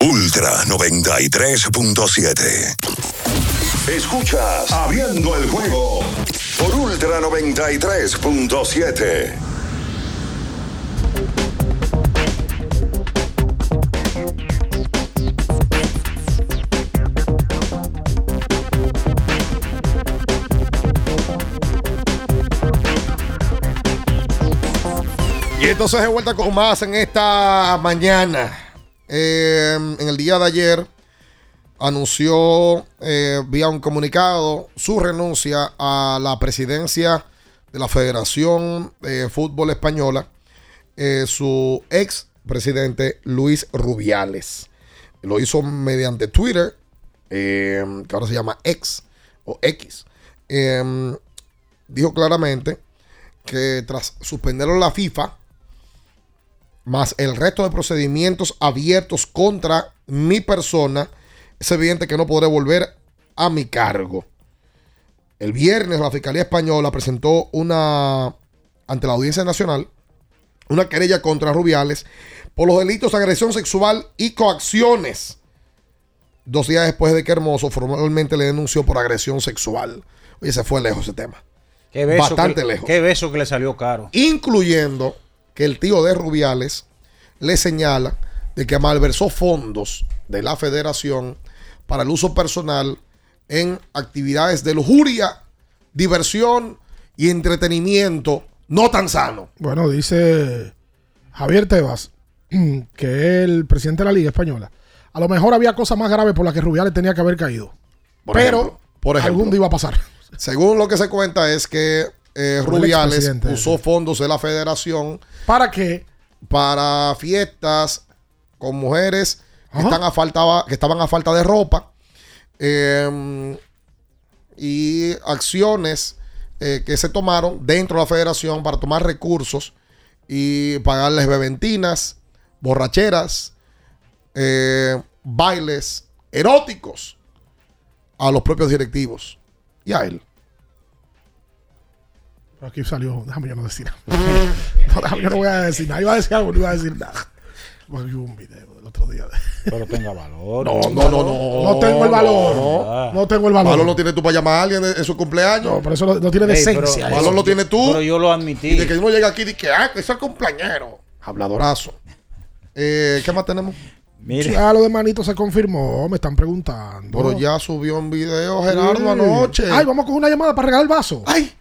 Ultra 93.7. Escuchas Abriendo el juego por Ultra 93.7. Y entonces de vuelta con más en esta mañana. Eh, en el día de ayer anunció eh, vía un comunicado su renuncia a la presidencia de la Federación de Fútbol Española, eh, su ex presidente Luis Rubiales. Lo hizo mediante Twitter, eh, que ahora se llama X o X. Eh, dijo claramente que tras suspenderlo la FIFA, más el resto de procedimientos abiertos contra mi persona, es evidente que no podré volver a mi cargo. El viernes la Fiscalía Española presentó una, ante la Audiencia Nacional, una querella contra Rubiales por los delitos de agresión sexual y coacciones. Dos días después de que Hermoso formalmente le denunció por agresión sexual. Oye, se fue lejos ese tema. Qué beso Bastante que, lejos. Qué beso que le salió caro. Incluyendo que el tío de Rubiales le señala de que malversó fondos de la federación para el uso personal en actividades de lujuria, diversión y entretenimiento no tan sano. Bueno, dice Javier Tebas, [clears throat] que es el presidente de la Liga Española. A lo mejor había cosas más graves por las que Rubiales tenía que haber caído. Por pero ejemplo, por ejemplo. algún día iba a pasar. Según lo que se cuenta es que eh, Rubiales usó fondos de la federación ¿Para qué? para fiestas con mujeres que, están a falta, que estaban a falta de ropa eh, y acciones eh, que se tomaron dentro de la federación para tomar recursos y pagarles beventinas, borracheras, eh, bailes eróticos a los propios directivos y a él. Pero aquí salió, déjame yo no decir nada. [laughs] No, déjame, yo no voy a decir nada. Iba a decir algo, no iba a decir nada. Hubo un video del otro día. de- [laughs] Pero tenga valor. No, no, no, no. No tengo el valor. No, No tengo el valor. Valor lo tienes tú para llamar a alguien en, su cumpleaños. No, pero eso no, no tiene decencia. Valor lo tienes tú. Pero yo lo admití. Y de que uno llega aquí y dice que, ah, que es el cumpleañero. Habladorazo. Eh, ¿Qué más tenemos? Mire. Ya lo de Manito se confirmó, me están preguntando. Pero ya subió un video Gerardo Sí. anoche. Ay, vamos con una llamada para regalar el vaso. Ay.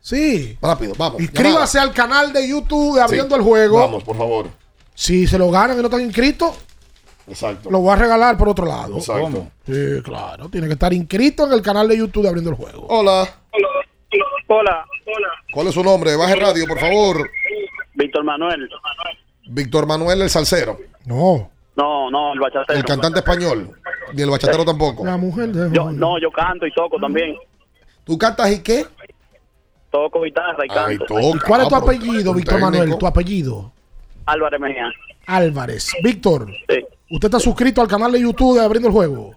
Sí. Rápido, vamos. Inscríbase al canal de YouTube de Abriendo Sí. el Juego. Vamos, por favor. Si se lo ganan y no están inscritos, Exacto. lo voy a regalar por otro lado. Exacto. Sí, claro. Tiene que estar inscrito en el canal de YouTube de Abriendo el Juego. Hola. Hola, hola. ¿Cuál es su nombre? Baje radio, por favor. Víctor Manuel. Víctor Manuel el Salsero. No. No, no, el bachatero. El cantante español. Ni el bachatero tampoco. La mujer de Yo, no, yo canto y toco también. ¿Tú cantas y qué? Toco guitarra y Ay, canto. toca. ¿Y cuál es tu Ah, apellido, Víctor. Manuel? Tu apellido. Álvarez Mejía. Álvarez. Víctor, Sí. ¿usted está suscrito al canal de YouTube de Abriendo el Juego?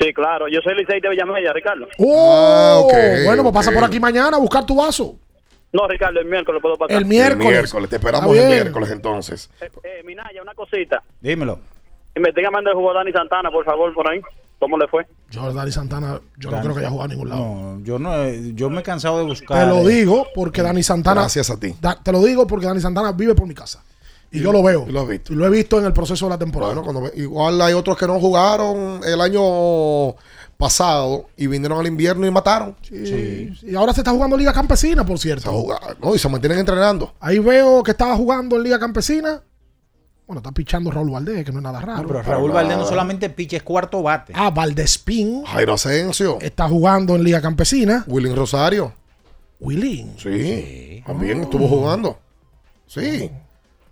Sí, claro. Yo soy Licey de Villamella, Ricardo. ¡Oh! ok, bueno, pues pasa por aquí mañana a buscar tu vaso. No, Ricardo, el miércoles puedo pasar. El miércoles. El miércoles. Te esperamos el miércoles entonces. Eh, eh, Minaya, una cosita. Dímelo. Investígame el jugo Dani Santana, por favor, por ahí. ¿Cómo le fue? Yo, Dani Santana, yo no creo que haya jugado a ningún lado. No, yo no, he- yo me he cansado de buscar. Te lo eh, digo porque Dani Santana. Gracias a ti. Da- te lo digo porque Dani Santana vive por mi casa. Y yo lo veo. y lo has visto. Y lo he visto en el proceso de la temporada. Bueno, cuando ve- igual hay otros que no jugaron el año pasado y vinieron al invierno y mataron. Sí. Y ahora se está jugando Liga Campesina, por cierto. Se jugaron, ¿no? Y se mantienen entrenando. Ahí veo que estaba jugando en Liga Campesina. Bueno, está pichando Raúl Valdés, que no es nada raro. Pero Raúl Valdés no solamente piche, es cuarto bate. Ah, Valdespín Jairo Asensio. está jugando en Liga Campesina. Willing Rosario. Willín. Sí. También estuvo jugando. Sí.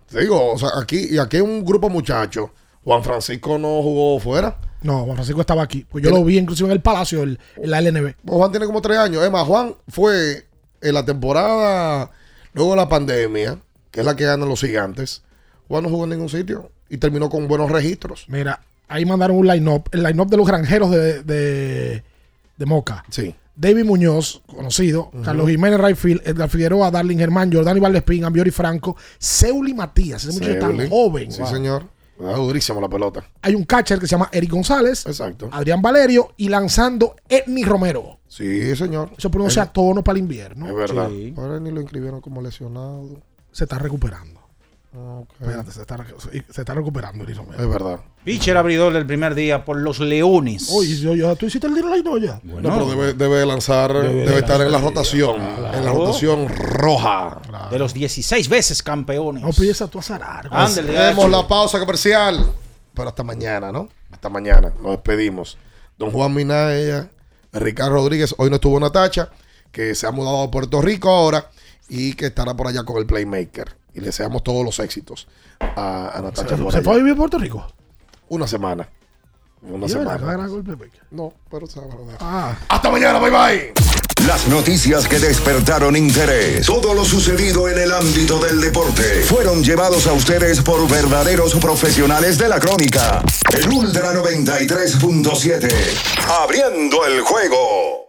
Te digo, o sea, aquí, y aquí hay un grupo de muchachos. Juan Francisco no jugó fuera. No, Juan Francisco estaba aquí. Pues yo lo vi inclusive en el Palacio, el- en la LNB. Juan tiene como tres años. Es más, Juan fue en la temporada, luego de la pandemia, que es la que ganan los gigantes. Juan no jugó en ningún sitio y terminó con buenos registros. Mira, ahí mandaron un line-up. El line-up de los granjeros de, de, de Moca. Sí. David Muñoz, conocido. Carlos Jiménez Rayfield, Edgar Figueroa, Darling Germán, Jordani Valdespín, Ambiori Franco, Seuli Matías. Ese muchacho tan joven. Sí, Wow. señor. Ah, durísimo la pelota. Hay un catcher que se llama Eric González, Exacto. Adrián Valerio y lanzando Edney Romero. Sí, señor. Eso pronuncia a tono para el invierno. Es verdad. Sí. Ahora ni lo inscribieron como lesionado. Se está recuperando. Espérate, se está, se está recuperando Romero. Es verdad. Pitcher abridor del primer día por los Leones. Oye, yo, yo- tú hiciste el tiro line no ya. Bueno, No, pero debe, debe lanzar, debe, estar en la rotación. En la rotación roja. de los 16 veces campeones. No piensa tú a zarar. Hacemos Hacho. la pausa comercial. Pero hasta mañana, ¿no? Hasta mañana. Nos despedimos. Don Juan Minaya, Ricardo Rodríguez. Hoy no estuvo Natacha, que se ha mudado a Puerto Rico ahora y que estará por allá con el Playmaker y deseamos todos los éxitos a, a ¿Se, ¿Se fue a vivir a Puerto Rico? Una semana. Una semana. Pues. No, pero se va a ah. Hasta mañana, bye bye. Las noticias que despertaron interés, todo lo sucedido en el ámbito del deporte, fueron llevados a ustedes por verdaderos profesionales de la crónica. El Ultra 93.7, abriendo el juego.